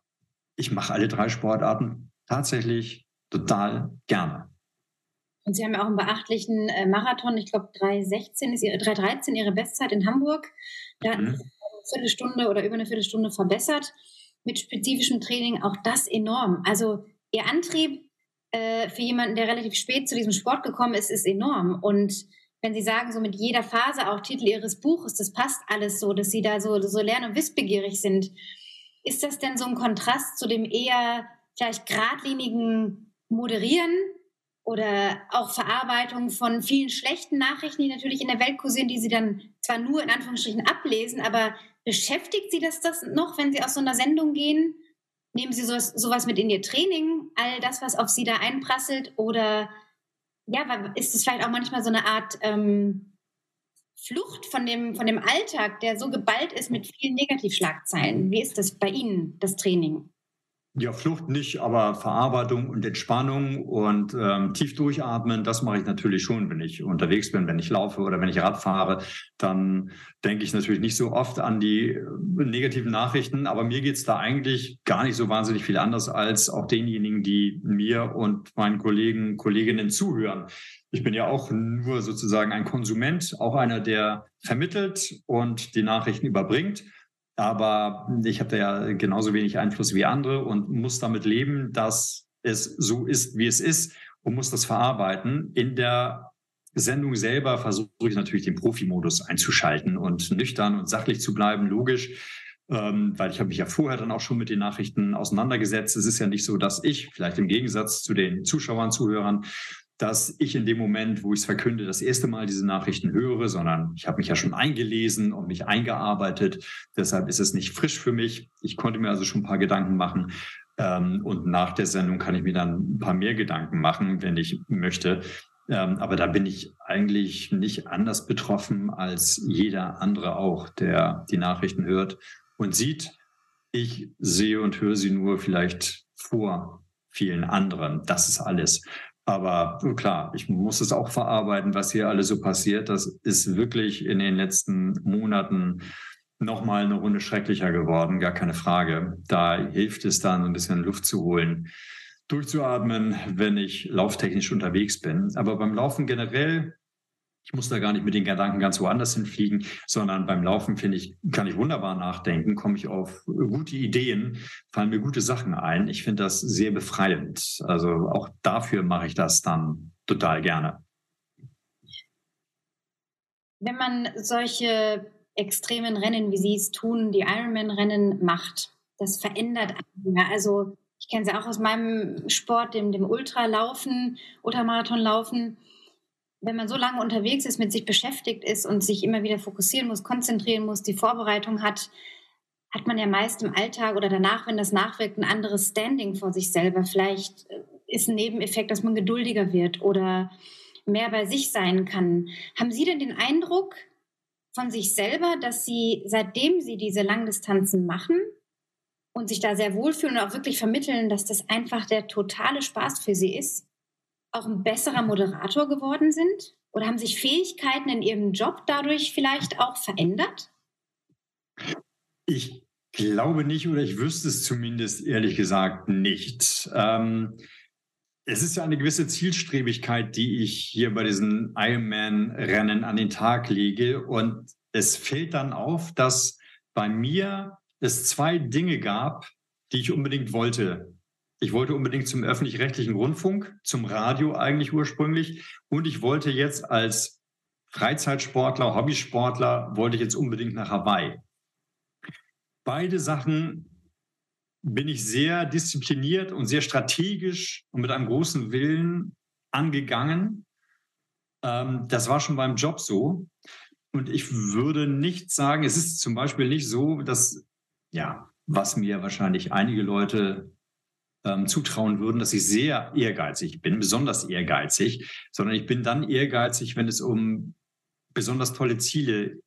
S2: ich mache alle drei Sportarten tatsächlich total gerne.
S1: Und Sie haben ja auch einen beachtlichen äh, Marathon, ich glaube 3,16 ist ihre, 3,13 Ihre Bestzeit in Hamburg. Da mhm. eine Viertelstunde oder über eine Viertelstunde verbessert mit spezifischem Training, auch das enorm. Also Ihr Antrieb äh, für jemanden, der relativ spät zu diesem Sport gekommen ist, ist enorm. Und wenn Sie sagen, so mit jeder Phase, auch Titel Ihres Buches, das passt alles so, dass Sie da so, so lern- und wissbegierig sind, ist das denn so ein Kontrast zu dem eher vielleicht geradlinigen Moderieren oder auch Verarbeitung von vielen schlechten Nachrichten, die natürlich in der Welt kursieren, die Sie dann zwar nur in Anführungsstrichen ablesen, aber beschäftigt Sie das, das noch, wenn Sie aus so einer Sendung gehen? Nehmen Sie sowas, sowas mit in Ihr Training, all das, was auf Sie da einprasselt? Oder ja, ist es vielleicht auch manchmal so eine Art ähm, Flucht von dem, von dem Alltag, der so geballt ist mit vielen Negativschlagzeilen? Wie ist das bei Ihnen, das Training?
S2: Ja, Flucht nicht, aber Verarbeitung und Entspannung und ähm, tief durchatmen, das mache ich natürlich schon, wenn ich unterwegs bin, wenn ich laufe oder wenn ich Rad fahre. Dann denke ich natürlich nicht so oft an die äh, negativen Nachrichten, aber mir geht's da eigentlich gar nicht so wahnsinnig viel anders als auch denjenigen, die mir und meinen Kollegen, Kolleginnen zuhören. Ich bin ja auch nur sozusagen ein Konsument, auch einer, der vermittelt und die Nachrichten überbringt. Aber ich habe da ja genauso wenig Einfluss wie andere und muss damit leben, dass es so ist, wie es ist und muss das verarbeiten. In der Sendung selber versuche ich natürlich den Profimodus einzuschalten und nüchtern und sachlich zu bleiben, logisch. Ähm, weil ich habe mich ja vorher dann auch schon mit den Nachrichten auseinandergesetzt. Es ist ja nicht so, dass ich, vielleicht im Gegensatz zu den Zuschauern, Zuhörern, dass ich in dem Moment, wo ich es verkünde, das erste Mal diese Nachrichten höre, sondern ich habe mich ja schon eingelesen und mich eingearbeitet. Deshalb ist es nicht frisch für mich. Ich konnte mir also schon ein paar Gedanken machen. Ähm, und nach der Sendung kann ich mir dann ein paar mehr Gedanken machen, wenn ich möchte. Ähm, aber da bin ich eigentlich nicht anders betroffen als jeder andere auch, der die Nachrichten hört und sieht. Ich sehe und höre sie nur vielleicht vor vielen anderen. Das ist alles. Aber klar, ich muss es auch verarbeiten, was hier alles so passiert. Das ist wirklich in den letzten Monaten nochmal eine Runde schrecklicher geworden, gar keine Frage. Da hilft es dann, ein bisschen Luft zu holen, durchzuatmen, wenn ich lauftechnisch unterwegs bin. Aber beim Laufen generell ich muss da gar nicht mit den Gedanken ganz woanders hinfliegen, sondern beim Laufen finde ich, kann ich wunderbar nachdenken, komme ich auf gute Ideen, fallen mir gute Sachen ein. Ich finde das sehr befreiend. Also auch dafür mache ich das dann total gerne.
S1: Wenn man solche extremen Rennen, wie Sie es tun, die Ironman-Rennen macht, das verändert einen. Also ich kenne sie auch aus meinem Sport, dem, dem Ultralaufen, Ultramarathonlaufen wenn man so lange unterwegs ist, mit sich beschäftigt ist und sich immer wieder fokussieren muss, konzentrieren muss, die Vorbereitung hat, hat man ja meist im Alltag oder danach, wenn das nachwirkt, ein anderes Standing vor sich selber. Vielleicht äh, ist ein Nebeneffekt, dass man geduldiger wird oder mehr bei sich sein kann. Haben Sie denn den Eindruck von sich selber, dass Sie, seitdem Sie diese Langdistanzen machen und sich da sehr wohlfühlen und auch wirklich vermitteln, dass das einfach der totale Spaß für Sie ist, auch ein besserer Moderator geworden sind? Oder haben sich Fähigkeiten in Ihrem Job dadurch vielleicht auch verändert?
S2: Ich glaube nicht oder ich wüsste es zumindest ehrlich gesagt nicht. Ähm, es ist ja eine gewisse Zielstrebigkeit, die ich hier bei diesen Ironman-Rennen an den Tag lege. Und es fällt dann auf, dass bei mir es zwei Dinge gab, die ich unbedingt wollte. Ich wollte unbedingt zum öffentlich-rechtlichen Rundfunk, zum Radio eigentlich ursprünglich. Und ich wollte jetzt als Freizeitsportler, Hobbysportler, wollte ich jetzt unbedingt nach Hawaii. Beide Sachen bin ich sehr diszipliniert und sehr strategisch und mit einem großen Willen angegangen. Ähm, das war schon beim Job so. Und ich würde nicht sagen, es ist zum Beispiel nicht so, dass, ja, was mir wahrscheinlich einige Leute ähm, zutrauen würden, dass ich sehr ehrgeizig bin, besonders ehrgeizig, sondern ich bin dann ehrgeizig, wenn es um besonders tolle Ziele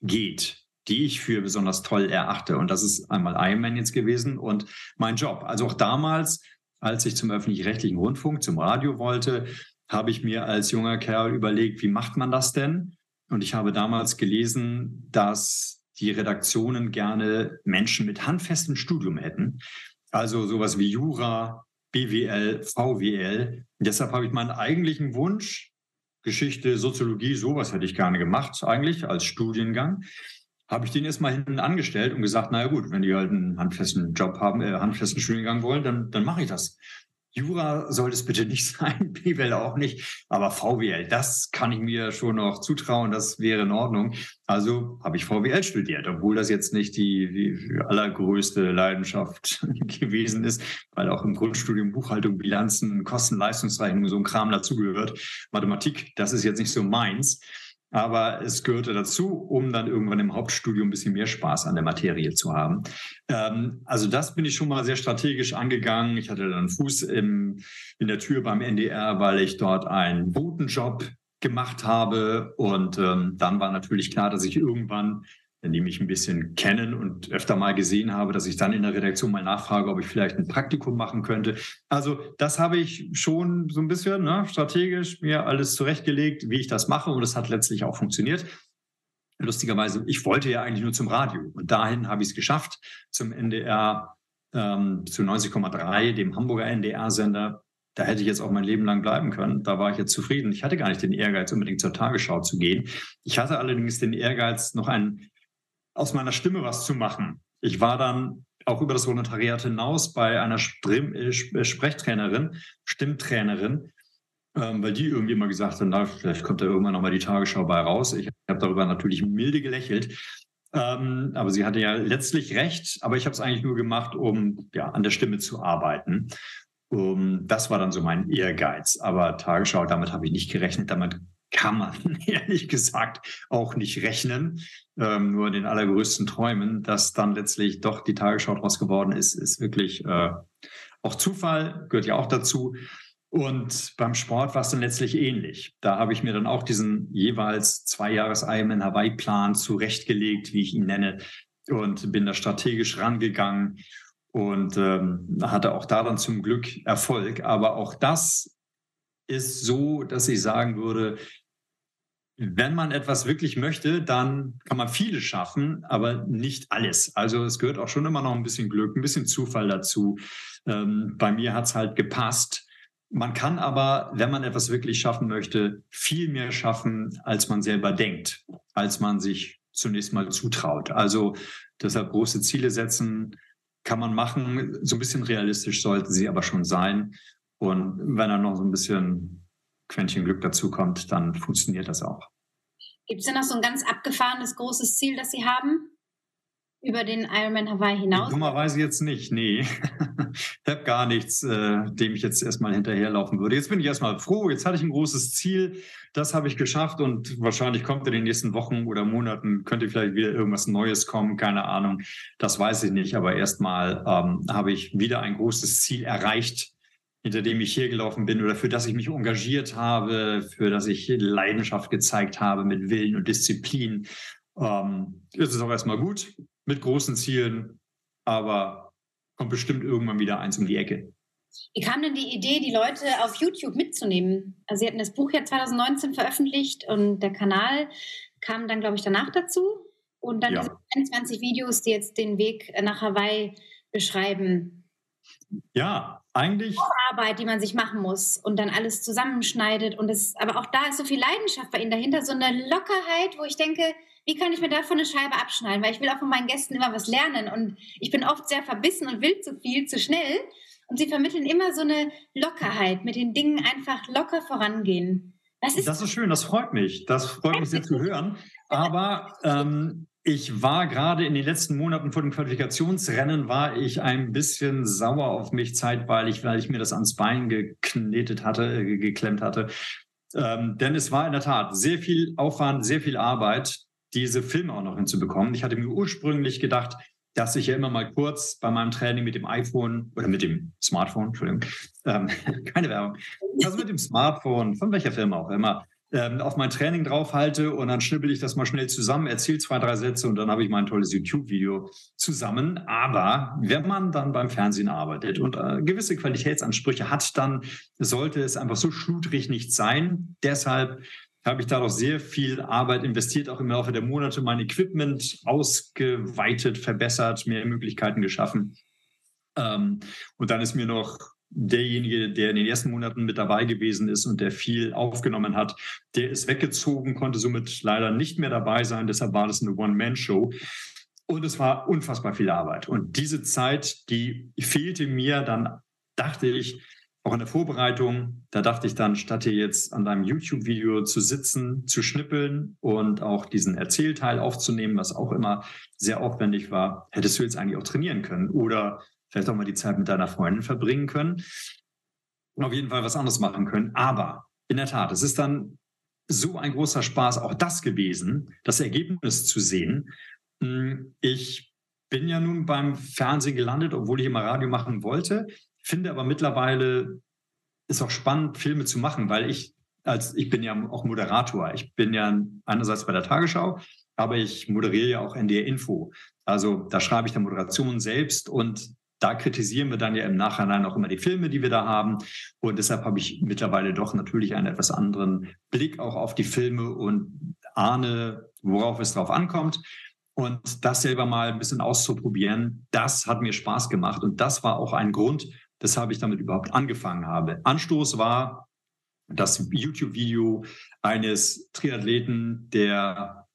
S2: geht, die ich für besonders toll erachte. Und das ist einmal Ironman jetzt gewesen und mein Job. Also auch damals, als ich zum öffentlich-rechtlichen Rundfunk, zum Radio wollte, habe ich mir als junger Kerl überlegt, wie macht man das denn? Und ich habe damals gelesen, dass die Redaktionen gerne Menschen mit handfestem Studium hätten. Also sowas wie Jura, BWL, VWL. Und deshalb habe ich meinen eigentlichen Wunsch, Geschichte, Soziologie, sowas hätte ich gerne gemacht, eigentlich als Studiengang. Habe ich den erstmal hinten angestellt und gesagt, naja gut, wenn die halt einen handfesten Job haben, äh, handfesten Studiengang wollen, dann, dann mache ich das. Jura soll es bitte nicht [laughs] sein, BWL auch nicht, aber VWL, das kann ich mir schon noch zutrauen, das wäre in Ordnung. Also habe ich VWL studiert, obwohl das jetzt nicht die, die allergrößte Leidenschaft [laughs] gewesen ist, weil auch im Grundstudium Buchhaltung, Bilanzen, Kosten-Leistungsrechnung, so ein Kram dazugehört. Mathematik, das ist jetzt nicht so meins. Aber es gehörte dazu, um dann irgendwann im Hauptstudium ein bisschen mehr Spaß an der Materie zu haben. Ähm, also das bin ich schon mal sehr strategisch angegangen. Ich hatte dann Fuß im, in der Tür beim NDR, weil ich dort einen Botenjob gemacht habe. Und ähm, dann war natürlich klar, dass ich irgendwann die mich ein bisschen kennen und öfter mal gesehen habe, dass ich dann in der Redaktion mal nachfrage, ob ich vielleicht ein Praktikum machen könnte. Also das habe ich schon so ein bisschen ne, strategisch mir alles zurechtgelegt, wie ich das mache und das hat letztlich auch funktioniert. Lustigerweise, ich wollte ja eigentlich nur zum Radio und dahin habe ich es geschafft, zum NDR ähm, zu 90,3, dem Hamburger NDR-Sender. Da hätte ich jetzt auch mein Leben lang bleiben können. Da war ich jetzt zufrieden. Ich hatte gar nicht den Ehrgeiz, unbedingt zur Tagesschau zu gehen. Ich hatte allerdings den Ehrgeiz, noch einen aus meiner Stimme was zu machen. Ich war dann auch über das Volontariat hinaus bei einer äh, äh, Sprechtrainerin, Stimmtrainerin, ähm, weil die irgendwie immer gesagt hat, vielleicht kommt da irgendwann nochmal die Tagesschau bei raus. Ich habe darüber natürlich milde gelächelt. Ähm, aber sie hatte ja letztlich recht, aber ich habe es eigentlich nur gemacht, um ja, an der Stimme zu arbeiten. Um, das war dann so mein Ehrgeiz. Aber Tagesschau, damit habe ich nicht gerechnet. Damit kann man [laughs] ehrlich gesagt auch nicht rechnen. Ähm, nur in den allergrößten Träumen, dass dann letztlich doch die Tagesschau draus geworden ist, ist wirklich äh, auch Zufall, gehört ja auch dazu. Und beim Sport war es dann letztlich ähnlich. Da habe ich mir dann auch diesen jeweils zwei Jahres Ironman Hawaii Plan zurechtgelegt, wie ich ihn nenne, und bin da strategisch rangegangen und ähm, hatte auch da dann zum Glück Erfolg. Aber auch das ist so, dass ich sagen würde, wenn man etwas wirklich möchte, dann kann man vieles schaffen, aber nicht alles. Also es gehört auch schon immer noch ein bisschen Glück, ein bisschen Zufall dazu. Ähm, bei mir hat es halt gepasst. Man kann aber, wenn man etwas wirklich schaffen möchte, viel mehr schaffen, als man selber denkt, als man sich zunächst mal zutraut. Also deshalb große Ziele setzen kann man machen. So ein bisschen realistisch sollten sie aber schon sein. Und wenn dann noch so ein bisschen Quäntchen Glück dazu kommt, dann funktioniert das auch.
S1: Gibt es denn noch so ein ganz abgefahrenes großes Ziel, das Sie haben? Über den Ironman Hawaii hinaus?
S2: Dummerweise jetzt nicht, nee. [laughs] ich habe gar nichts, äh, dem ich jetzt erstmal hinterherlaufen würde. Jetzt bin ich erstmal froh, jetzt hatte ich ein großes Ziel, das habe ich geschafft und wahrscheinlich kommt in den nächsten Wochen oder Monaten, könnte vielleicht wieder irgendwas Neues kommen, keine Ahnung, das weiß ich nicht, aber erstmal ähm, habe ich wieder ein großes Ziel erreicht, hinter dem ich hier gelaufen bin oder für das ich mich engagiert habe, für das ich Leidenschaft gezeigt habe mit Willen und Disziplin. Ähm, ist es auch erstmal gut mit großen Zielen, aber kommt bestimmt irgendwann wieder eins um die Ecke.
S1: Wie kam denn die Idee, die Leute auf YouTube mitzunehmen? Also Sie hatten das Buch ja 2019 veröffentlicht und der Kanal kam dann, glaube ich, danach dazu. Und dann ja. diese 21 Videos, die jetzt den Weg nach Hawaii beschreiben.
S2: Ja, eigentlich.
S1: Arbeit, die man sich machen muss und dann alles zusammenschneidet. Und es, aber auch da ist so viel Leidenschaft bei Ihnen dahinter, so eine Lockerheit, wo ich denke, wie kann ich mir davon eine Scheibe abschneiden? Weil ich will auch von meinen Gästen immer was lernen und ich bin oft sehr verbissen und will zu viel, zu schnell. Und Sie vermitteln immer so eine Lockerheit, mit den Dingen einfach locker vorangehen.
S2: Das ist, das ist schön, das freut mich. Das freut mich sehr zu [laughs] hören. Aber ähm, ich war gerade in den letzten Monaten vor dem Qualifikationsrennen, war ich ein bisschen sauer auf mich zeitweilig, weil ich mir das ans Bein geknetet hatte, äh, geklemmt hatte. Ähm, denn es war in der Tat sehr viel Aufwand, sehr viel Arbeit, diese Filme auch noch hinzubekommen. Ich hatte mir ursprünglich gedacht, dass ich ja immer mal kurz bei meinem Training mit dem iPhone oder mit dem Smartphone, Entschuldigung, ähm, [laughs] keine Werbung, also mit dem Smartphone, von welcher Firma auch immer, ähm, auf mein Training draufhalte und dann schnippel ich das mal schnell zusammen, erzähle zwei, drei Sätze und dann habe ich mein tolles YouTube-Video zusammen. Aber wenn man dann beim Fernsehen arbeitet und äh, gewisse Qualitätsansprüche hat, dann sollte es einfach so schludrig nicht sein. Deshalb habe ich da noch sehr viel Arbeit investiert, auch im Laufe der Monate mein Equipment ausgeweitet, verbessert, mehr Möglichkeiten geschaffen. Ähm, und dann ist mir noch derjenige, der in den ersten Monaten mit dabei gewesen ist und der viel aufgenommen hat, der ist weggezogen, konnte somit leider nicht mehr dabei sein. Deshalb war das eine One-Man-Show. Und es war unfassbar viel Arbeit. Und diese Zeit, die fehlte mir, dann dachte ich, auch in der Vorbereitung, da dachte ich dann, statt hier jetzt an deinem YouTube-Video zu sitzen, zu schnippeln und auch diesen Erzählteil aufzunehmen, was auch immer sehr aufwendig war, hättest du jetzt eigentlich auch trainieren können oder vielleicht auch mal die Zeit mit deiner Freundin verbringen können und auf jeden Fall was anderes machen können. Aber in der Tat, es ist dann so ein großer Spaß, auch das gewesen, das Ergebnis zu sehen. Hm, ich bin ja nun beim Fernsehen gelandet, obwohl ich immer Radio machen wollte, finde aber mittlerweile ist auch spannend, Filme zu machen, weil ich als ich bin ja auch Moderator. Ich bin ja einerseits bei der Tagesschau, aber ich moderiere ja auch NDR Info. Also da schreibe ich der Moderation selbst und da kritisieren wir dann ja im Nachhinein auch immer die Filme, die wir da haben. Und deshalb habe ich mittlerweile doch natürlich einen etwas anderen Blick auch auf die Filme und ahne, worauf es drauf ankommt. Und das selber mal ein bisschen auszuprobieren, das hat mir Spaß gemacht. Und das war auch ein Grund, weshalb ich damit überhaupt angefangen habe. Anstoß war das YouTube-Video eines Triathleten, der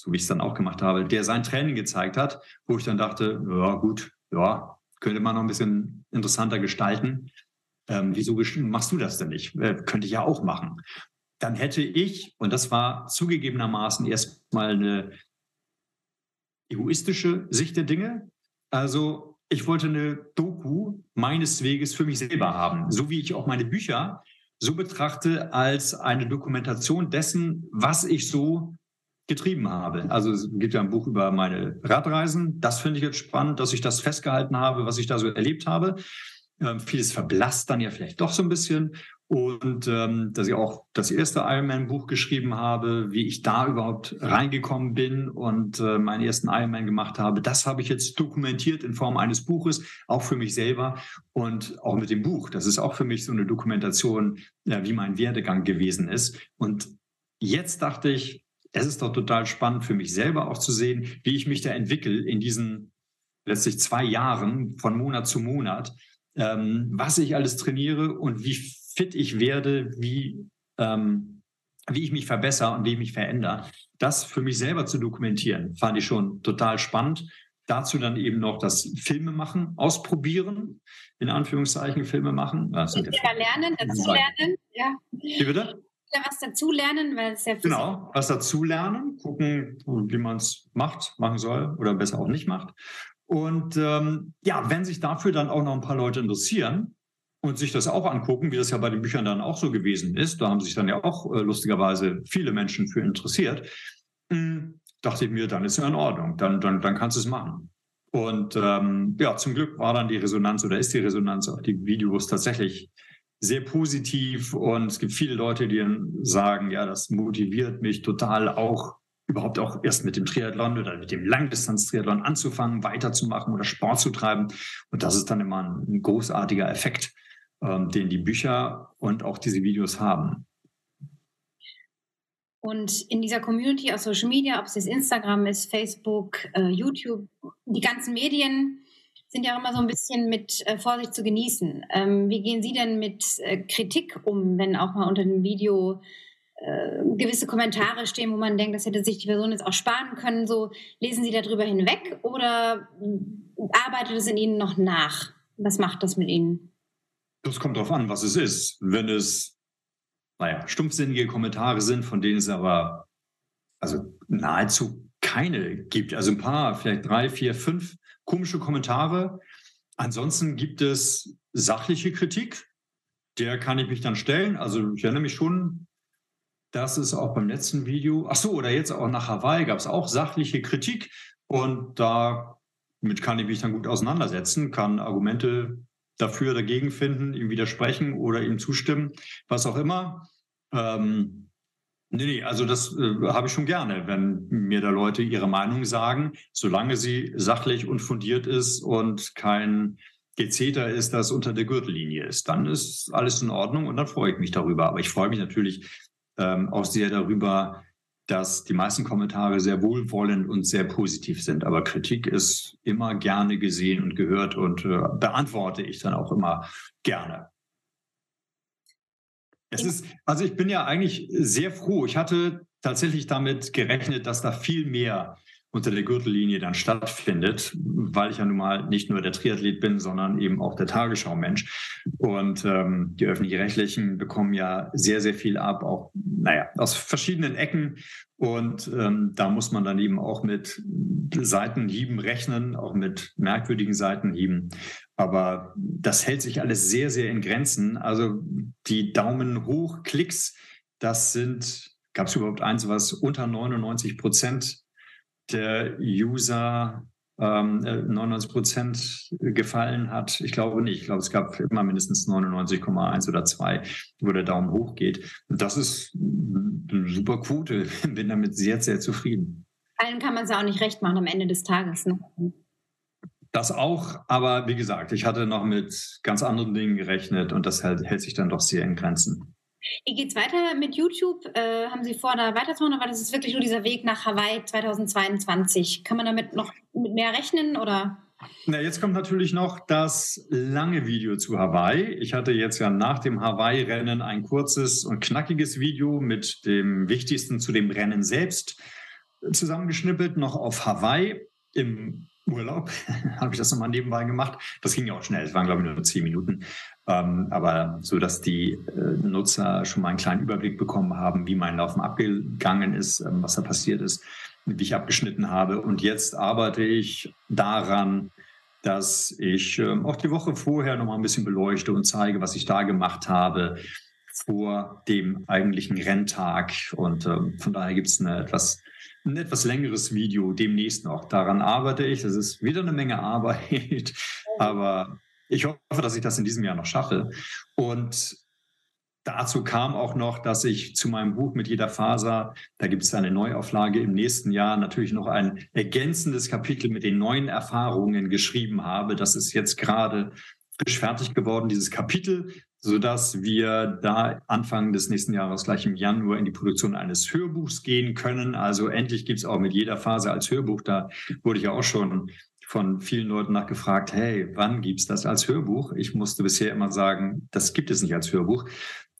S2: so wie ich es dann auch gemacht habe, der sein Training gezeigt hat, wo ich dann dachte, ja gut, ja, könnte man noch ein bisschen interessanter gestalten. Ähm, wieso machst du das denn nicht? Äh, könnte ich ja auch machen. Dann hätte ich, und das war zugegebenermaßen erstmal eine egoistische Sicht der Dinge. Also ich wollte eine Doku meines Weges für mich selber haben, so wie ich auch meine Bücher so betrachte als eine Dokumentation dessen, was ich so getrieben habe. Also es gibt ja ein Buch über meine Radreisen. Das finde ich jetzt spannend, dass ich das festgehalten habe, was ich da so erlebt habe. Ähm, vieles verblasst dann ja vielleicht doch so ein bisschen. Und ähm, dass ich auch das erste Ironman-Buch geschrieben habe, wie ich da überhaupt reingekommen bin und äh, meinen ersten Ironman gemacht habe, das habe ich jetzt dokumentiert in Form eines Buches, auch für mich selber und auch mit dem Buch. Das ist auch für mich so eine Dokumentation, ja, wie mein Werdegang gewesen ist. Und jetzt dachte ich, es ist doch total spannend für mich selber auch zu sehen, wie ich mich da entwickle in diesen letztlich zwei Jahren von Monat zu Monat, ähm, was ich alles trainiere und wie fit ich werde, wie, ähm, wie ich mich verbessere und wie ich mich verändere. Das für mich selber zu dokumentieren, fand ich schon total spannend. Dazu dann eben noch das Filme machen, ausprobieren, in Anführungszeichen Filme machen. Das
S1: ja lernen, dazu lernen, ja.
S2: Wie bitte?
S1: Was dazulernen, weil es ja
S2: Genau, was dazulernen, gucken, wie man es macht, machen soll oder besser auch nicht macht. Und ähm, ja, wenn sich dafür dann auch noch ein paar Leute interessieren und sich das auch angucken, wie das ja bei den Büchern dann auch so gewesen ist, da haben sich dann ja auch äh, lustigerweise viele Menschen für interessiert, hm, dachte ich mir, dann ist ja in Ordnung, dann, dann, dann kannst du es machen. Und ähm, ja, zum Glück war dann die Resonanz oder ist die Resonanz auf die Videos tatsächlich sehr positiv und es gibt viele Leute, die sagen, ja, das motiviert mich total auch überhaupt auch erst mit dem Triathlon oder mit dem Langdistanz-Triathlon anzufangen, weiterzumachen oder Sport zu treiben. Und das ist dann immer ein, großartiger Effekt, ähm, den die Bücher und auch diese Videos haben.
S1: Und in dieser Community auf Social Media, ob es jetzt Instagram ist, Facebook, äh, YouTube, die ganzen Medien, sind ja auch immer so ein bisschen mit äh, Vorsicht zu genießen. Ähm, wie gehen Sie denn mit äh, Kritik um, wenn auch mal unter dem Video äh, gewisse Kommentare stehen, wo man denkt, das hätte sich die Person jetzt auch sparen können? So lesen Sie darüber hinweg oder arbeitet es in Ihnen noch nach? Was macht das mit Ihnen?
S2: Das kommt darauf an, was es ist. Wenn es, naja, stumpfsinnige Kommentare sind, von denen es aber also nahezu keine gibt. Also ein paar, vielleicht drei, vier, fünf komische Kommentare. Ansonsten gibt es sachliche Kritik. Der kann ich mich dann stellen. Also ich erinnere mich schon, dass es auch beim letzten Video, ach so, oder jetzt auch nach Hawaii gab es auch sachliche Kritik. Und damit kann ich mich dann gut auseinandersetzen, kann Argumente dafür, dagegen finden, ihm widersprechen oder ihm zustimmen, was auch immer. Ähm, nee, nee, also das äh, habe ich schon gerne, wenn mir da Leute ihre Meinung sagen, solange sie sachlich und fundiert ist und kein Gezeter ist, das unter der Gürtellinie ist. Dann ist alles in Ordnung und dann freue ich mich darüber. Aber ich freue mich natürlich ähm, auch sehr darüber, dass die meisten Kommentare sehr wohlwollend und sehr positiv sind. Aber Kritik ist immer gerne gesehen und gehört und äh, beantworte ich dann auch immer gerne. Es ist, also ich bin ja eigentlich sehr froh. Ich hatte tatsächlich damit gerechnet, dass da viel mehr unter der Gürtellinie dann stattfindet, weil ich ja nun mal nicht nur der Triathlet bin, sondern eben auch der Tagesschau-Mensch. Und ähm, die öffentlich-rechtlichen bekommen ja sehr, sehr viel ab, auch, naja, aus verschiedenen Ecken. Und ähm, da muss man dann eben auch mit Seitenhieben rechnen, auch mit merkwürdigen Seitenhieben. Aber das hält sich alles sehr, sehr in Grenzen. Also die Daumen hoch Klicks, das sind, gab es überhaupt eins, was unter 99 Prozent der User ähm, 99 Prozent gefallen hat. Ich glaube nicht. Ich glaube, es gab immer mindestens 99,1 oder 2, wo der Daumen hoch geht. Und das ist eine super Quote. Bin damit sehr, sehr zufrieden.
S1: Allen kann man es auch nicht recht machen am Ende des Tages. Ne?
S2: Das auch, aber wie gesagt, ich hatte noch mit ganz anderen Dingen gerechnet und das hält, hält sich dann doch sehr in Grenzen.
S1: Wie geht's weiter mit YouTube? Äh, haben Sie vor, da weiterzumachen, aber das ist wirklich nur dieser Weg nach Hawaii 2022? Kann man damit noch mit mehr rechnen oder?
S2: Na, jetzt kommt natürlich noch das lange Video zu Hawaii. Ich hatte jetzt ja nach dem Hawaii-Rennen ein kurzes und knackiges Video mit dem Wichtigsten zu dem Rennen selbst zusammengeschnippelt, noch auf Hawaii im Urlaub. [laughs] habe ich das nochmal nebenbei gemacht. Das ging ja auch schnell. Es waren, glaube ich, nur zehn Minuten. Ähm, aber so, dass die äh, Nutzer schon mal einen kleinen Überblick bekommen haben, wie mein Laufen abgegangen ist, ähm, was da passiert ist, wie ich abgeschnitten habe. Und jetzt arbeite ich daran, dass ich ähm, auch die Woche vorher noch mal ein bisschen beleuchte und zeige, was ich da gemacht habe vor dem eigentlichen Renntag. Und von daher gibt es eine etwas ein etwas längeres Video demnächst noch. Daran arbeite ich. Das ist wieder eine Menge Arbeit, [laughs] aber ich hoffe, dass ich das in diesem Jahr noch schaffe. Und dazu kam auch noch, dass ich zu meinem Buch mit jeder Faser, da gibt es eine Neuauflage im nächsten Jahr, natürlich noch ein ergänzendes Kapitel mit den neuen Erfahrungen geschrieben habe. Das ist jetzt gerade frisch fertig geworden, dieses Kapitel, sodass wir da Anfang des nächsten Jahres, gleich im Januar, in die Produktion eines Hörbuchs gehen können. Also endlich gibt es auch mit jeder Phase als Hörbuch. Da wurde ich auch schon von vielen Leuten nachgefragt, hey, wann gibt es das als Hörbuch? Ich musste bisher immer sagen, das gibt es nicht als Hörbuch.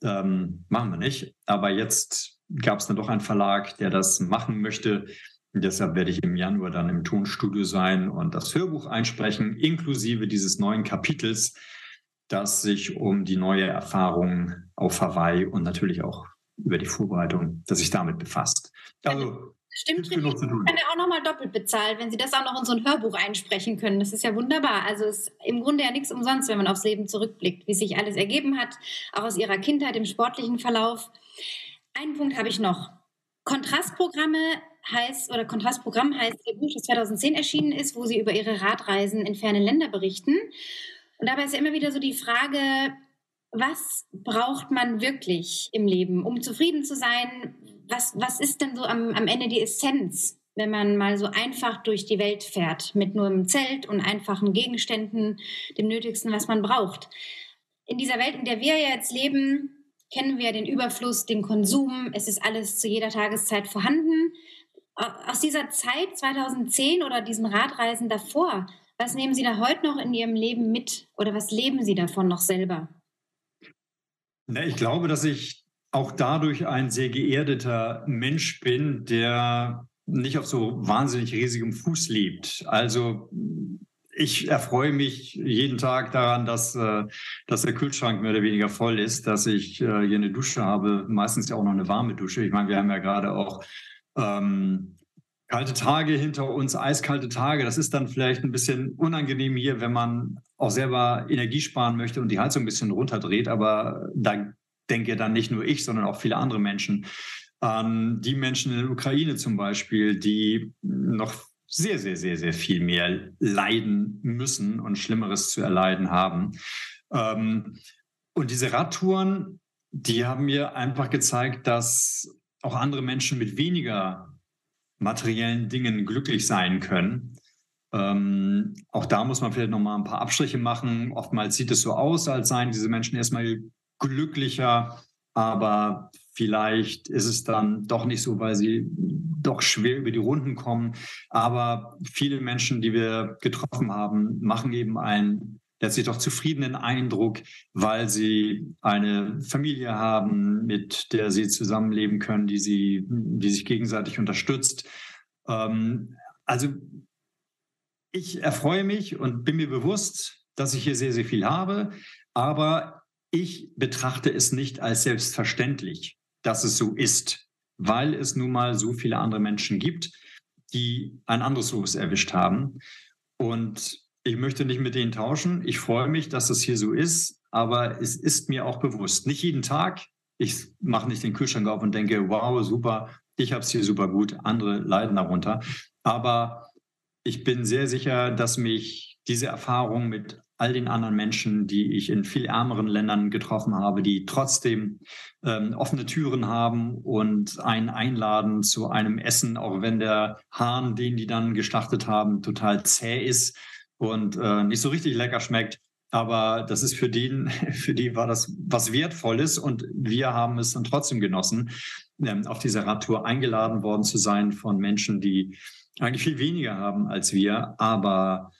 S2: Ähm, machen wir nicht. Aber jetzt gab es dann doch einen Verlag, der das machen möchte. Deshalb werde ich im Januar dann im Tonstudio sein und das Hörbuch einsprechen, inklusive dieses neuen Kapitels, das sich um die neue Erfahrung auf Hawaii und natürlich auch über die Vorbereitung, das sich damit befasst.
S1: Also Stimmt, genug zu tun. kann ja auch nochmal doppelt bezahlt, wenn Sie das auch noch in so ein Hörbuch einsprechen können. Das ist ja wunderbar. Also es ist im Grunde ja nichts umsonst, wenn man aufs Leben zurückblickt, wie sich alles ergeben hat, auch aus Ihrer Kindheit im sportlichen Verlauf. Einen Punkt habe ich noch. Kontrastprogramme heißt, oder Kontrastprogramm heißt Ihr Buch, das 2010 erschienen ist, wo Sie über Ihre Radreisen in ferne Länder berichten. Und dabei ist ja immer wieder so die Frage, was braucht man wirklich im Leben, um zufrieden zu sein? Was, was ist denn so am, am Ende die Essenz, wenn man mal so einfach durch die Welt fährt, mit nur einem Zelt und einfachen Gegenständen, dem Nötigsten, was man braucht? In dieser Welt, in der wir jetzt leben, kennen wir den Überfluss, den Konsum. Es ist alles zu jeder Tageszeit vorhanden. Aus dieser Zeit 2010 oder diesen Radreisen davor, was nehmen Sie da heute noch in Ihrem Leben mit oder was leben Sie davon noch selber?
S2: Ich glaube, dass ich auch dadurch ein sehr geerdeter Mensch bin, der nicht auf so wahnsinnig riesigem Fuß lebt. Also ich erfreue mich jeden Tag daran, dass, äh, dass der Kühlschrank mehr oder weniger voll ist, dass ich äh, hier eine Dusche habe, meistens ja auch noch eine warme Dusche. Ich meine, wir haben ja gerade auch ähm, kalte Tage hinter uns, eiskalte Tage. Das ist dann vielleicht ein bisschen unangenehm hier, wenn man auch selber Energie sparen möchte und die Heizung ein bisschen runterdreht. Aber da denke dann nicht nur ich, sondern auch viele andere Menschen an die Menschen in der Ukraine zum Beispiel, die noch sehr, sehr, sehr, sehr viel mehr leiden müssen und Schlimmeres zu erleiden haben. Ähm, und diese Radtouren, die haben mir einfach gezeigt, dass auch andere Menschen mit weniger materiellen Dingen glücklich sein können. Ähm, auch da muss man vielleicht noch mal ein paar Abstriche machen. Oftmals sieht es so aus, als seien diese Menschen erstmal glücklicher, aber vielleicht ist es dann doch nicht so, weil sie doch schwer über die Runden kommen. Aber viele Menschen, die wir getroffen haben, machen eben einen letztlich doch zufriedenen Eindruck, weil sie eine Familie haben, mit der sie zusammenleben können, die sie, die sich gegenseitig unterstützt. Ähm, also ich erfreue mich und bin mir bewusst, dass ich hier sehr, sehr viel habe, aber ich betrachte es nicht als selbstverständlich, dass es so ist, weil es nun mal so viele andere Menschen gibt, die ein anderes Los erwischt haben. Und ich möchte nicht mit denen tauschen. Ich freue mich, dass das hier so ist, aber es ist mir auch bewusst, nicht jeden Tag. Ich mache nicht den Kühlschrank auf und denke, wow, super, ich habe es hier super gut, andere leiden darunter. Aber ich bin sehr sicher, dass mich diese Erfahrung mit all den anderen Menschen, die ich in viel ärmeren Ländern getroffen habe, die trotzdem ähm, offene Türen haben und einen einladen zu einem Essen, auch wenn der Hahn, den die dann geschlachtet haben, total zäh ist und äh, nicht so richtig lecker schmeckt. Aber das ist für die, [laughs] für die war das was Wertvolles und wir haben es dann trotzdem genossen, ähm, auf dieser Radtour eingeladen worden zu sein von Menschen, die eigentlich viel weniger haben als wir, aber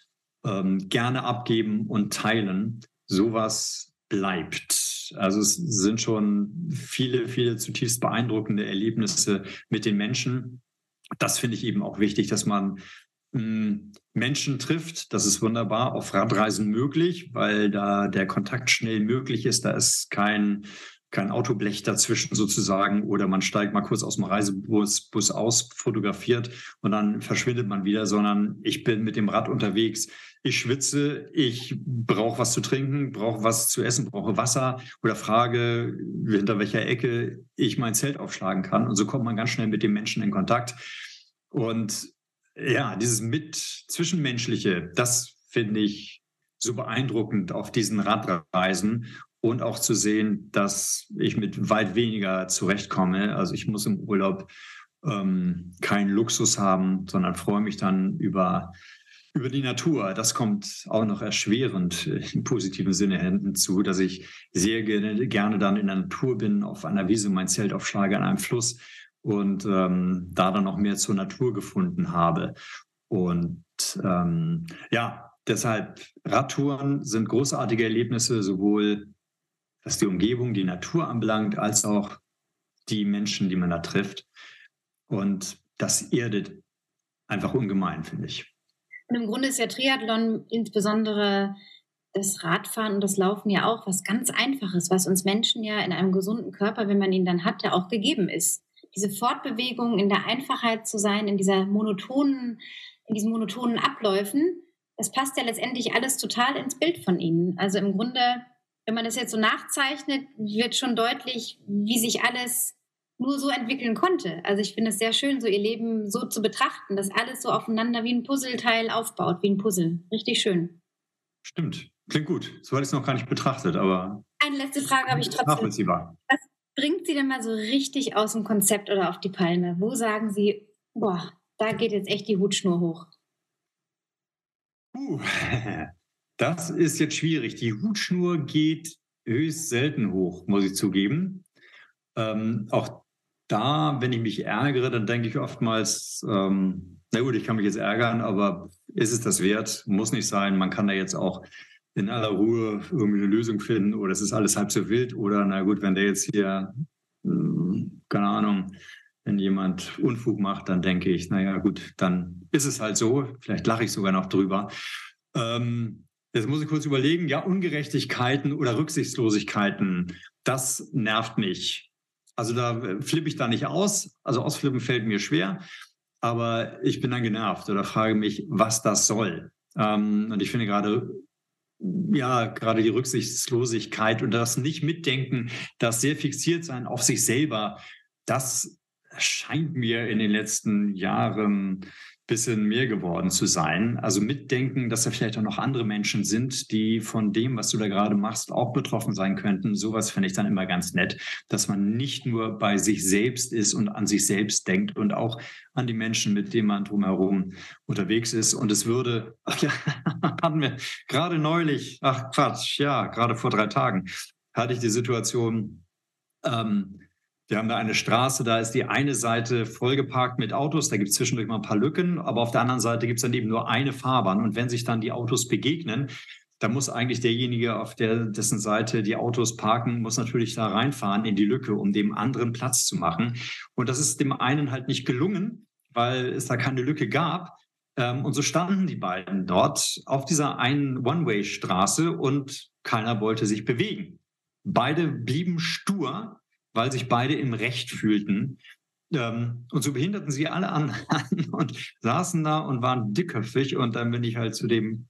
S2: ähm, gerne abgeben und teilen. Sowas bleibt. Also es sind schon viele, viele zutiefst beeindruckende Erlebnisse mit den Menschen. Das finde ich eben auch wichtig, dass man Menschen trifft. Das ist wunderbar auf Radreisen möglich, weil da der Kontakt schnell möglich ist. Da ist kein, kein Autoblech dazwischen sozusagen oder man steigt mal kurz aus dem Reisebus Bus aus, fotografiert und dann verschwindet man wieder, sondern ich bin mit dem Rad unterwegs. Ich schwitze, ich brauche was zu trinken, brauche was zu essen, brauche Wasser oder frage, hinter welcher Ecke ich mein Zelt aufschlagen kann. Und so kommt man ganz schnell mit dem Menschen in Kontakt. Und ja, dieses mit Zwischenmenschliche, das finde ich so beeindruckend auf diesen Radreisen und auch zu sehen, dass ich mit weit weniger zurechtkomme. Also ich muss im Urlaub ähm, keinen Luxus haben, sondern freue mich dann über, über die Natur. Das kommt auch noch erschwerend im positiven Sinne hinzu, dass ich sehr gerne, gerne dann in der Natur bin, auf einer Wiese mein Zelt aufschlage, an einem Fluss und ähm, da dann noch mehr zur Natur gefunden habe. Und ähm, ja, deshalb Radtouren sind großartige Erlebnisse, sowohl was die Umgebung, die Natur anbelangt, als auch die Menschen, die man da trifft. Und das erdet einfach ungemein, finde ich.
S1: Und im Grunde ist ja Triathlon insbesondere das Radfahren und das Laufen ja auch was ganz Einfaches, was uns Menschen ja in einem gesunden Körper, wenn man ihn dann hat, ja auch gegeben ist diese Fortbewegung in der Einfachheit zu sein, in dieser monotonen, in diesen monotonen Abläufen, das passt ja letztendlich alles total ins Bild von Ihnen. Also im Grunde, wenn man das jetzt so nachzeichnet, wird schon deutlich, wie sich alles nur so entwickeln konnte. Also ich finde es sehr schön, so ihr Leben so zu betrachten, dass alles so aufeinander wie ein Puzzleteil aufbaut, wie ein Puzzle. Richtig schön.
S2: Stimmt, klingt gut. So hatte ich es noch gar nicht betrachtet, aber.
S1: Eine letzte Frage habe ich trotzdem. Nachvollziehbar. Was bringt Sie denn mal so richtig aus dem Konzept oder auf die Palme? Wo sagen Sie, boah, da geht jetzt echt die Hutschnur hoch?
S2: Uh, [laughs] das ist jetzt schwierig. Die Hutschnur geht höchst selten hoch, muss ich zugeben. Ähm, auch da, wenn ich mich ärgere, dann denke ich oftmals, ähm, na gut, ich kann mich jetzt ärgern, aber ist es das wert? Muss nicht sein. Man kann da jetzt auch in aller Ruhe irgendwie eine Lösung finden oder es ist alles halb so wild oder na gut, wenn der jetzt hier, hm, keine Ahnung, wenn jemand Unfug macht, dann denke ich, naja gut, dann ist es halt so. Vielleicht lache ich sogar noch drüber. Ähm, jetzt muss ich kurz überlegen, ja, Ungerechtigkeiten oder Rücksichtslosigkeiten, das nervt mich. Also da flippe ich da nicht aus. Also ausflippen fällt mir schwer. aber ich bin dann genervt oder frage mich, was das soll. Ähm, und ich finde gerade ja, gerade die Rücksichtslosigkeit und das Nicht-Mitdenken, das sehr fixiert sein auf sich selber, das scheint mir in den letzten Jahren bisschen mehr geworden zu sein. Also mitdenken, dass da vielleicht auch noch andere Menschen sind, die von dem, was du da gerade machst, auch betroffen sein könnten. Sowas finde ich dann immer ganz nett, dass man nicht nur bei sich selbst ist und an sich selbst denkt und auch an die Menschen, mit denen man drumherum unterwegs ist. Und es würde, [laughs] ach ja, hatten wir gerade neulich, ach Quatsch, ja, gerade vor drei Tagen hatte ich die Situation, ähm, wir haben da eine Straße, da ist die eine Seite vollgeparkt mit Autos, da gibt es zwischendurch mal ein paar Lücken, aber auf der anderen Seite gibt es dann eben nur eine Fahrbahn. Und wenn sich dann die Autos begegnen, dann muss eigentlich derjenige, auf der, dessen Seite die Autos parken, muss natürlich da reinfahren in die Lücke, um dem anderen Platz zu machen. Und das ist dem einen halt nicht gelungen, weil es da keine Lücke gab. Ähm, und so standen die beiden dort auf dieser einen One-Way-Straße und keiner wollte sich bewegen. Beide blieben stur weil sich beide im Recht fühlten. Ähm, und so behinderten sie alle [laughs] an, und saßen da und waren dickköpfig. Und dann bin ich halt zu dem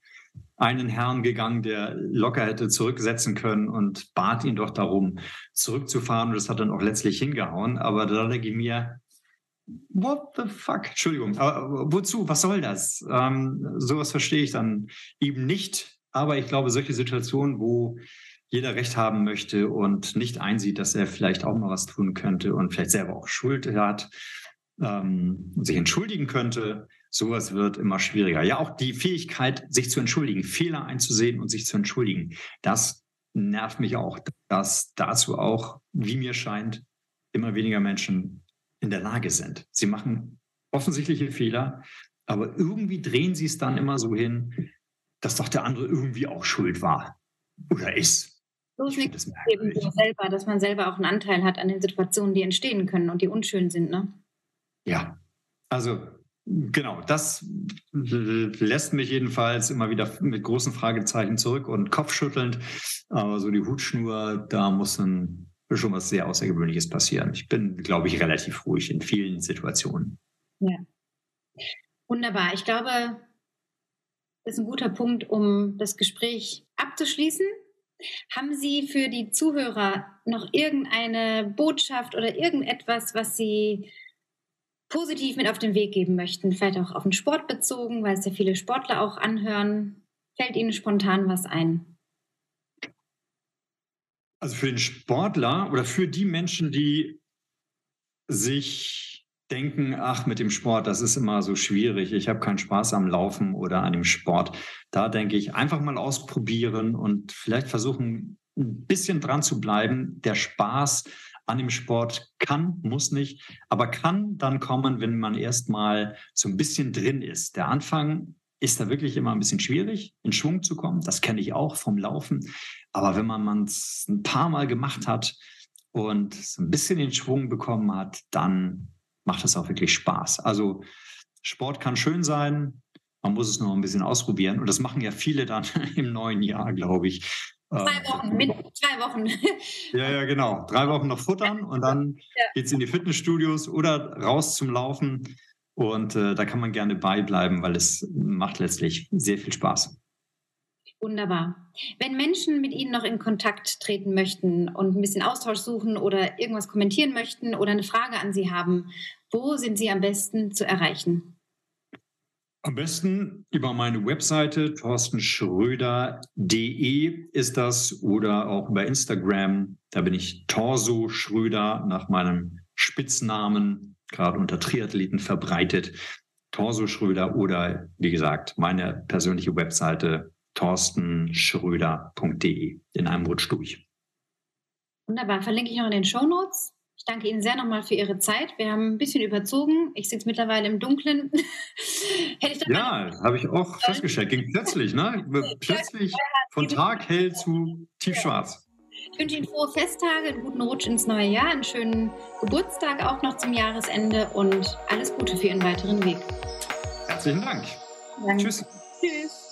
S2: einen Herrn gegangen, der locker hätte zurücksetzen können und bat ihn doch darum, zurückzufahren. Und das hat dann auch letztlich hingehauen. Aber da denke ich mir, what the fuck? Entschuldigung, aber wozu? Was soll das? Ähm, sowas verstehe ich dann eben nicht. Aber ich glaube, solche Situationen, wo jeder Recht haben möchte und nicht einsieht, dass er vielleicht auch mal was tun könnte und vielleicht selber auch Schuld hat ähm, und sich entschuldigen könnte. Sowas wird immer schwieriger. Ja, auch die Fähigkeit, sich zu entschuldigen, Fehler einzusehen und sich zu entschuldigen, das nervt mich auch, dass dazu auch, wie mir scheint, immer weniger Menschen in der Lage sind. Sie machen offensichtliche Fehler, aber irgendwie drehen sie es dann immer so hin, dass doch der andere irgendwie auch schuld war oder ist.
S1: So ist nichts eben selber, dass man selber auch einen Anteil hat an den Situationen, die entstehen können und die unschön sind, ne?
S2: Ja, also genau, das lässt mich jedenfalls immer wieder mit großen Fragezeichen zurück und kopfschüttelnd. Aber so die Hutschnur, da muss dann schon was sehr Außergewöhnliches passieren. Ich bin, glaube ich, relativ ruhig in vielen Situationen.
S1: Ja. Wunderbar. Ich glaube, das ist ein guter Punkt, um das Gespräch abzuschließen. Haben Sie für die Zuhörer noch irgendeine Botschaft oder irgendetwas, was Sie positiv mit auf den Weg geben möchten? Vielleicht auch auf den Sport bezogen, weil es ja viele Sportler auch anhören. Fällt Ihnen spontan was ein?
S2: Also für den Sportler oder für die Menschen, die sich denken, ach, mit dem Sport, das ist immer so schwierig. Ich habe keinen Spaß am Laufen oder an dem Sport. Da denke ich, einfach mal ausprobieren und vielleicht versuchen, ein bisschen dran zu bleiben. Der Spaß an dem Sport kann, muss nicht, aber kann dann kommen, wenn man erstmal so ein bisschen drin ist. Der Anfang ist da wirklich immer ein bisschen schwierig, in Schwung zu kommen. Das kenne ich auch vom Laufen. Aber wenn man es ein paar Mal gemacht hat und so ein bisschen den Schwung bekommen hat, dann macht das auch wirklich Spaß. Also Sport kann schön sein, man muss es nur ein bisschen ausprobieren. Und das machen ja viele dann [laughs] im neuen Jahr, glaube ich.
S1: Zwei ähm, Wochen, [laughs] mit zwei Wochen.
S2: Ja, ja, genau. Drei Wochen noch futtern und dann ja. geht es in die Fitnessstudios oder raus zum Laufen. Und äh, da kann man gerne beibleiben, weil es macht letztlich sehr viel Spaß.
S1: Wunderbar. Wenn Menschen mit Ihnen noch in Kontakt treten möchten und ein bisschen Austausch suchen oder irgendwas kommentieren möchten oder eine Frage an Sie haben, wo sind Sie am besten zu erreichen?
S2: Am besten über meine Webseite torstenschröder.de ist das oder auch über Instagram. Da bin ich Torso Schröder nach meinem Spitznamen, gerade unter Triathleten verbreitet. Torso Schröder oder wie gesagt, meine persönliche Webseite torstenschröder.de in einem Rutsch durch.
S1: Wunderbar, verlinke ich noch in den Show Notes. Ich danke Ihnen sehr nochmal für Ihre Zeit. Wir haben ein bisschen überzogen. Ich sitze mittlerweile im Dunkeln. [laughs]
S2: ja, habe ich auch festgestellt. Ging plötzlich, ne? plötzlich von Tag hell zu tiefschwarz.
S1: Ich wünsche Ihnen frohe Festtage, einen guten Rutsch ins neue Jahr, einen schönen Geburtstag auch noch zum Jahresende und alles Gute für Ihren weiteren Weg.
S2: Herzlichen Dank. Danke. Tschüss. Tschüss.